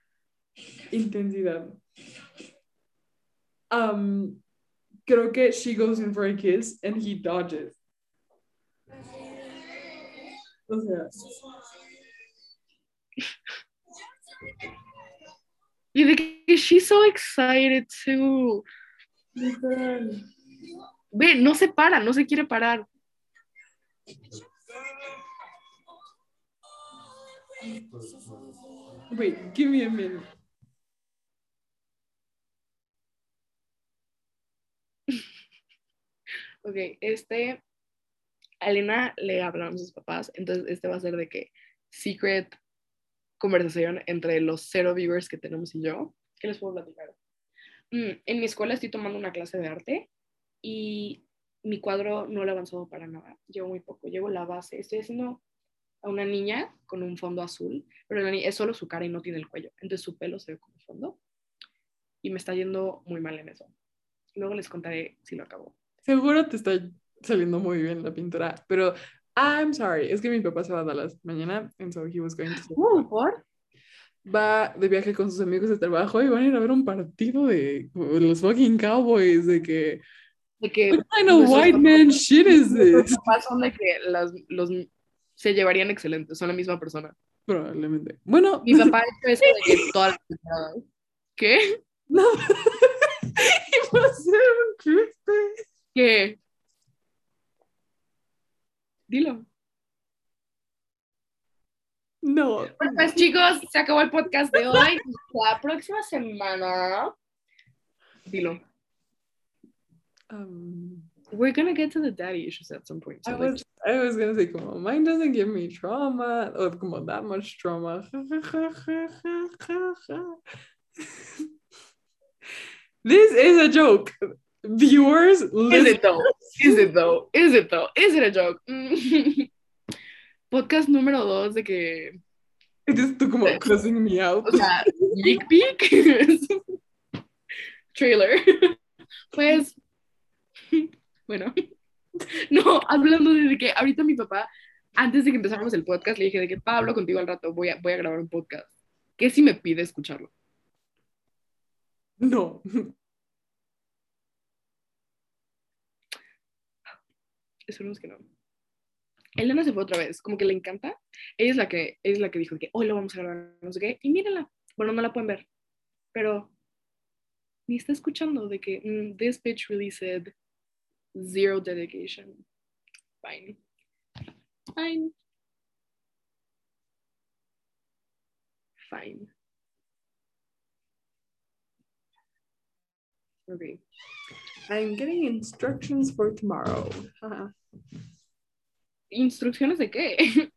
intensidad. Um, creo que she goes in for a kiss and he dodges. O sea, [LAUGHS] Y de que she's so excited too. Ve, no se para, no se quiere parar. Wait, give me a minute. [LAUGHS] Ok, este, a Elena le hablaron sus papás, entonces este va a ser de que secret conversación entre los cero viewers que tenemos y yo. ¿Qué les puedo platicar? Mm, en mi escuela estoy tomando una clase de arte y mi cuadro no lo he avanzado para nada. Llevo muy poco, llevo la base. Estoy haciendo a una niña con un fondo azul, pero es solo su cara y no tiene el cuello. Entonces su pelo se ve como fondo y me está yendo muy mal en eso. Luego les contaré si lo acabo. Seguro te está saliendo muy bien la pintura, pero I'm sorry, es que mi papá se va a Dallas mañana, and so he was going to Uh, ¿por? va de viaje con sus amigos de trabajo y van a ir a ver un partido de los fucking Cowboys, de que De que what kind of white papás- man shit is this? papás son de que las, los se llevarían excelentes, son la misma persona. Probablemente. Bueno, Mi papá ha hecho eso de que todas las. ¿Qué? [LAUGHS] no. [LAUGHS] Iba a ser un chiste. ¿Qué? Dilo. No. Bueno, pues chicos, se acabó el podcast de hoy. La próxima semana. Dilo. Um, We're gonna get to the daddy issues at some point. so, I like, was, I was gonna say, como, mine doesn't give me trauma, or como that much trauma. [LAUGHS] this is a joke. Viewers, Is listen. it though? Is it though? Is it though? Is it a joke? Mm. [LAUGHS] Podcast número dos de que, It is tú como cussing me out. o sea, sneak peek. [LAUGHS] Trailer. Pues, bueno. No, hablando de que ahorita mi papá, antes de que empezáramos el podcast, le dije de que Pablo, contigo al rato voy a, voy a grabar un podcast. ¿Qué si me pide escucharlo? No. Esperemos que no. Elena se fue otra vez, como que le encanta. Ella es la que, es la que dijo que hoy lo vamos a grabar, no sé qué, y mírenla. Bueno, no la pueden ver, pero ni está escuchando de que mm, this bitch really said zero dedication. Fine. Fine. Fine. Ok. I'm getting instructions for tomorrow. Ajá. ¿Instrucciones de qué? [LAUGHS]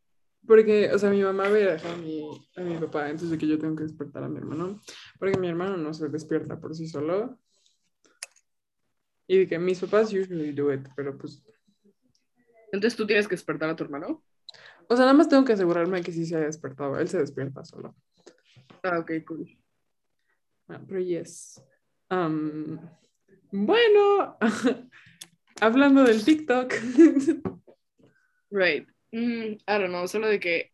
Porque, o sea, mi mamá ve a dejar a mi, a mi papá, entonces de que yo tengo que despertar a mi hermano, porque mi hermano no se despierta por sí solo. Y de que mis papás usually do it, pero pues, Entonces tú tienes que despertar a tu hermano. o sea, nada más tengo que asegurarme que sí se haya despertado. Él se despierta solo. Ah, ok, cool. Ah, pero yes. Um, bueno, [LAUGHS] hablando del TikTok. Right. Mm, I don't know, solo de que.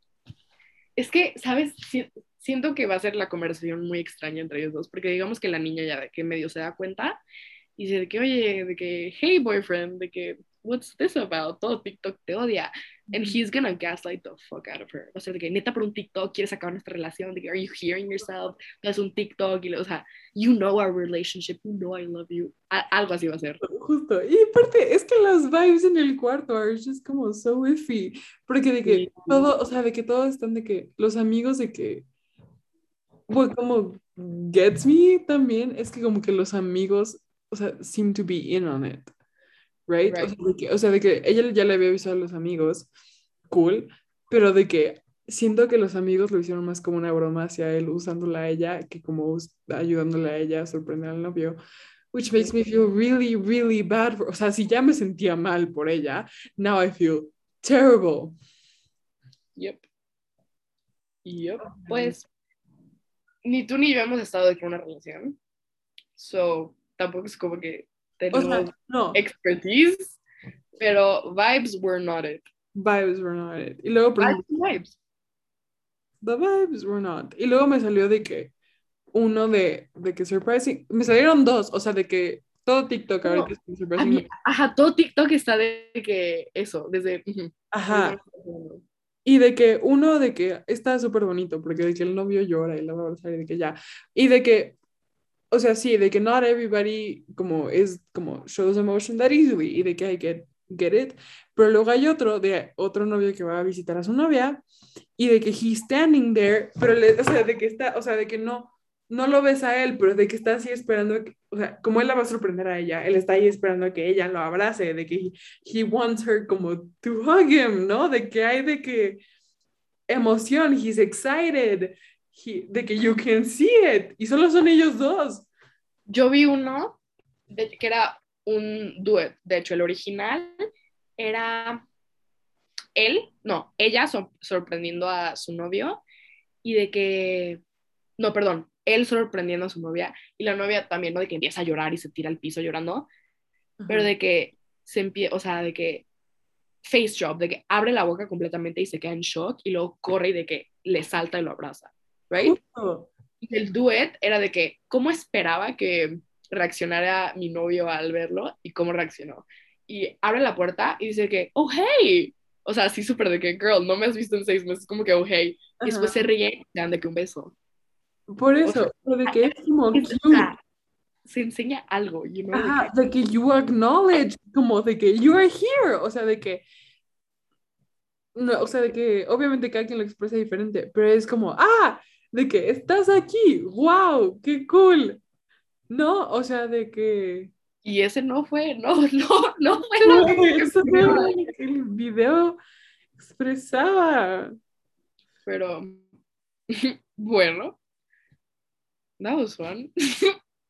Es que, ¿sabes? Si- siento que va a ser la conversación muy extraña entre ellos dos, porque digamos que la niña ya de que medio se da cuenta y dice de que, oye, de que, hey boyfriend, de que, what's this about? Todo TikTok te odia. And he's gonna gaslight the fuck out of her. O sea, de que neta por un TikTok quieres acabar nuestra relación, de que, are you hearing yourself? Es un TikTok y, le- o sea, you know our relationship, you know I love you. A- algo así va a ser. Justo. Y aparte, es que las vibes en el cuarto are just como so iffy. Porque de que Sí. todo, o sea, de que todos están de que los amigos de que. Bueno, como gets me también, es que como que los amigos, o sea, seem to be in on it. Right? O, Right. sea, de que, o sea, de que ella ya le había avisado a los amigos, cool, pero de que siento que los amigos lo hicieron más como una broma hacia él, usándola a ella, que como ayudándole a ella a sorprender al novio which makes me feel really, really bad. For, o sea, si ya me sentía mal por ella, now I feel terrible. Yep. Yep. Pues ni tú ni yo hemos estado de que una relación. So tampoco es como que O sea, no, expertise, pero vibes were not it. vibes were not it. Y luego, Vibes, vibes. the vibes were not. Y luego me salió de que uno de, de que surprising, me salieron dos, o sea, de que todo TikTok No, ahorita es A surprising. mí- ajá, todo TikTok está de que eso, desde. Ajá. Y de que uno de que está súper bonito, porque de que el novio llora y la va a abrazar y de que ya. Y de que, o sea, sí, de que not everybody como es como shows emotion that easily y de que I get, get it. Pero luego hay otro de otro novio que va a visitar a su novia y de que he's standing there, pero le, o sea, de que está, o sea, de que no, no lo ves a él, pero de que está así esperando, que- o sea, como él la va a sorprender a ella, él está ahí esperando a que ella lo abrace, de que he, he wants her como to hug him, ¿no? De que hay de que emoción, he's excited, he- de que you can see it, y solo son ellos dos. Yo vi uno de- que era un duet. De hecho, el original era él, no, ella sor- sorprendiendo a su novio y de que, no, perdón, él sorprendiendo a su novia y la novia también, ¿no? De que empieza a llorar y se tira al piso llorando, pero de que se empieza, o sea, de que face job, de que abre la boca completamente y se queda en shock y luego corre y de que le salta y lo abraza, ¿right? Y el duet era de que, ¿cómo esperaba que reaccionara mi novio al verlo y cómo reaccionó? Y abre la puerta y dice que, oh, hey. O sea, así súper de que, girl, no me has visto en seis meses, como que, oh, hey. Y después se ríe y dan de que un beso. Por eso, pero de que es como se enseña algo, you know, de Ajá, que- de que you acknowledge, como de que you are here, o sea, de que, no, o sea, de que obviamente cada quien lo expresa diferente, pero es como, ah, de que estás aquí, wow, qué cool, ¿no? O sea, de que, Y ese no fue, no, [LAUGHS] no, no fue lo que eso no lo que el video expresaba. Pero, [LAUGHS] bueno, that was fun.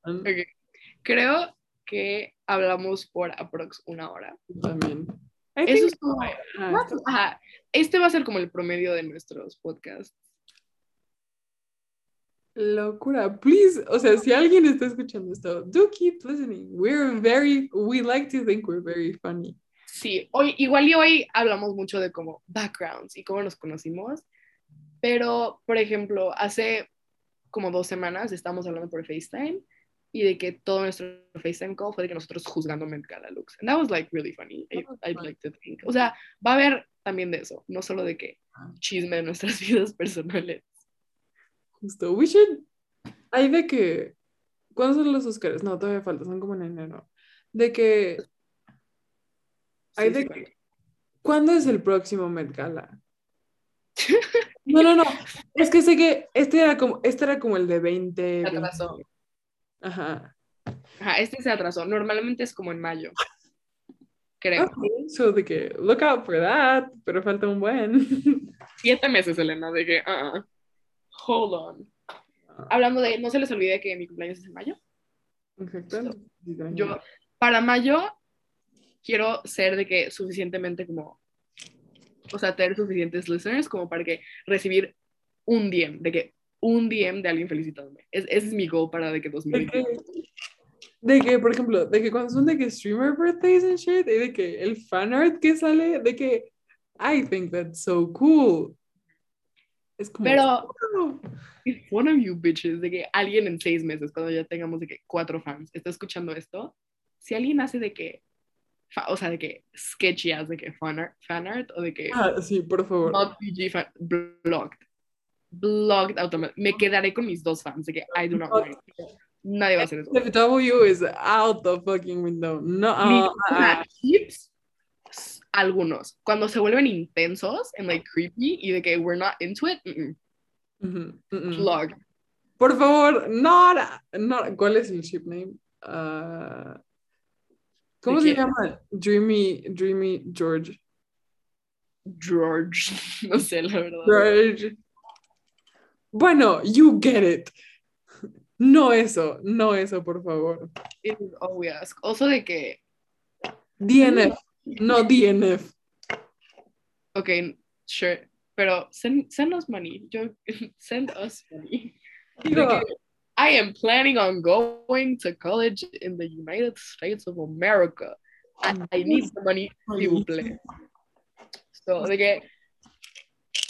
Ok. Creo que hablamos por aprox una hora. También. Eso ajá, Este va a ser como el promedio de nuestros podcasts. Locura, please, o sea, si alguien está escuchando esto, do keep listening. We're very, we like to think we're very funny. Sí, hoy, igual y hoy hablamos mucho de como backgrounds y cómo nos conocimos, pero, por ejemplo, hace como dos semanas estábamos hablando por FaceTime y de que todo nuestro FaceTime call fue de que nosotros juzgando Gala looks. And that was like really funny. I, I'd like to think. O sea, va a haber también de eso, no solo de que chisme de nuestras [LAUGHS] vidas personales. Justo, we should, hay de que, ¿cuándo son los Oscars? No, todavía falta, son como en enero. De que, hay Sí, de sí, que, ¿cuándo es el próximo Met Gala? No, no, no, es que sé que este era como, este era como el de 20. Se atrasó. Ajá. Ajá, este se atrasó. Normalmente es como en mayo. Creo. Okay, so de que, look out for that, pero falta un buen. Siete meses, Elena, de que, ah, ah. Hold on. Hablando de, no se les olvide que mi cumpleaños es en mayo. Exacto. Yo, para mayo, quiero ser de que suficientemente como, o sea, tener suficientes listeners como para que recibir un DM, de que un DM de alguien felicitándome. Es, ese es mi goal para de que 2020. De que, por ejemplo, de que cuando son de que streamer birthdays and shit, y de que el fan art que sale, de que I think that's so cool. Es como. Pero, one of you bitches, de que alguien en seis meses, cuando ya tengamos de que cuatro fans, está escuchando esto, si alguien hace de que, o sea, de que sketchy as de que fan art, fan art o de que. Ah, sí, por favor. Not PG fan, blocked. Blocked automatically. Me quedaré con mis dos fans, de que I do not mind. Nadie va a hacer eso. The W is out the fucking window. No. Uh, uh, tips, algunos. Cuando se vuelven intensos and like creepy y de que we're not into it, mm -mm. Por favor, not, not. ¿Cuál es el ship name? Uh, ¿Cómo se llama? Dreamy, Dreamy George. George. [LAUGHS] No sé, la verdad. George. Bueno, you get it. No eso, no eso, por favor. It is all we ask. Also de que... DNF, no DNF. Ok, sure. Pero send, send us money. Yo, [LAUGHS] send us money. I am planning on going to college in the United States of America. I, I need the money, people. So, de que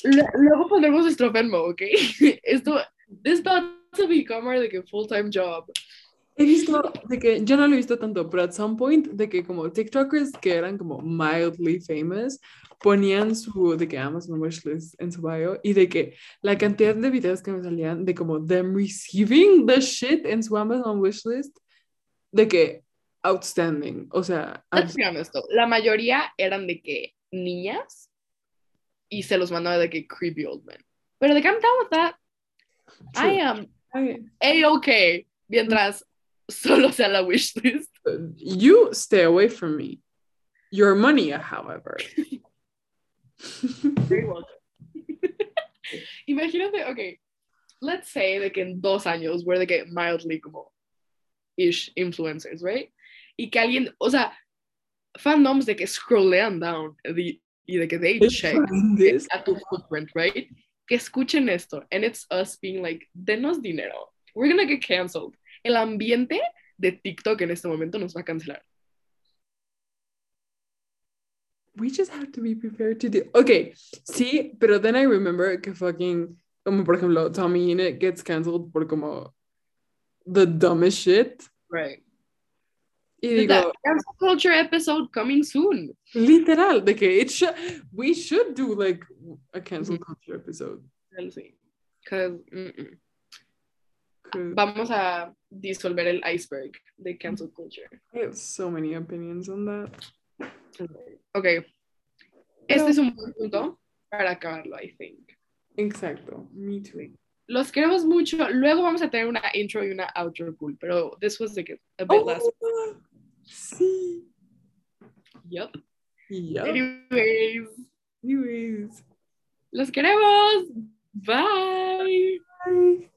luego pondremos nuestro Venmo, ¿ok? [LAUGHS] Esto, this not to become our like, full-time job. He visto de que yo no lo he visto tanto, pero at some point de que como TikTokers que eran como mildly famous ponían su de que Amazon wishlist en su bio y de que la cantidad de videos que me salían de como them receiving the shit en su Amazon wishlist de que outstanding, o sea, be honest, la mayoría eran de que niñas y se los mandaba de que creepy old men. Pero de que I'm down with that. I am a-okay mientras solo sea la wishlist. You stay away from me. Your money, however. [LAUGHS] Very welcome. Imagínate, okay, let's say de que en dos años we're de que mildly como ish influencers, right? Y que alguien, o sea, fandoms de que scrollean down the, y de que they check this? at tu footprint, right? Que escuchen esto, and it's us being like, denos dinero. We're gonna get canceled. El ambiente de TikTok en este momento nos va a cancelar. We just have to be prepared to do. Okay, sí, pero then I remember que fucking, como por ejemplo, Tommy Innit gets canceled por como the dumbest shit. Right. Y digo, cancel culture episode coming soon. literal, de que it should, we should do like a cancel culture episode. Because vamos a disolver el iceberg de cancel culture. I have so many opinions on that. Ok. Este es un buen punto para acabarlo, I think. Exacto, me too. Los queremos mucho. Luego vamos a tener una intro y una outro cool, pero this was like a, bit last. Oh, sí. Yep. Yeah. Anyways, Anyways. los queremos. Bye. Bye.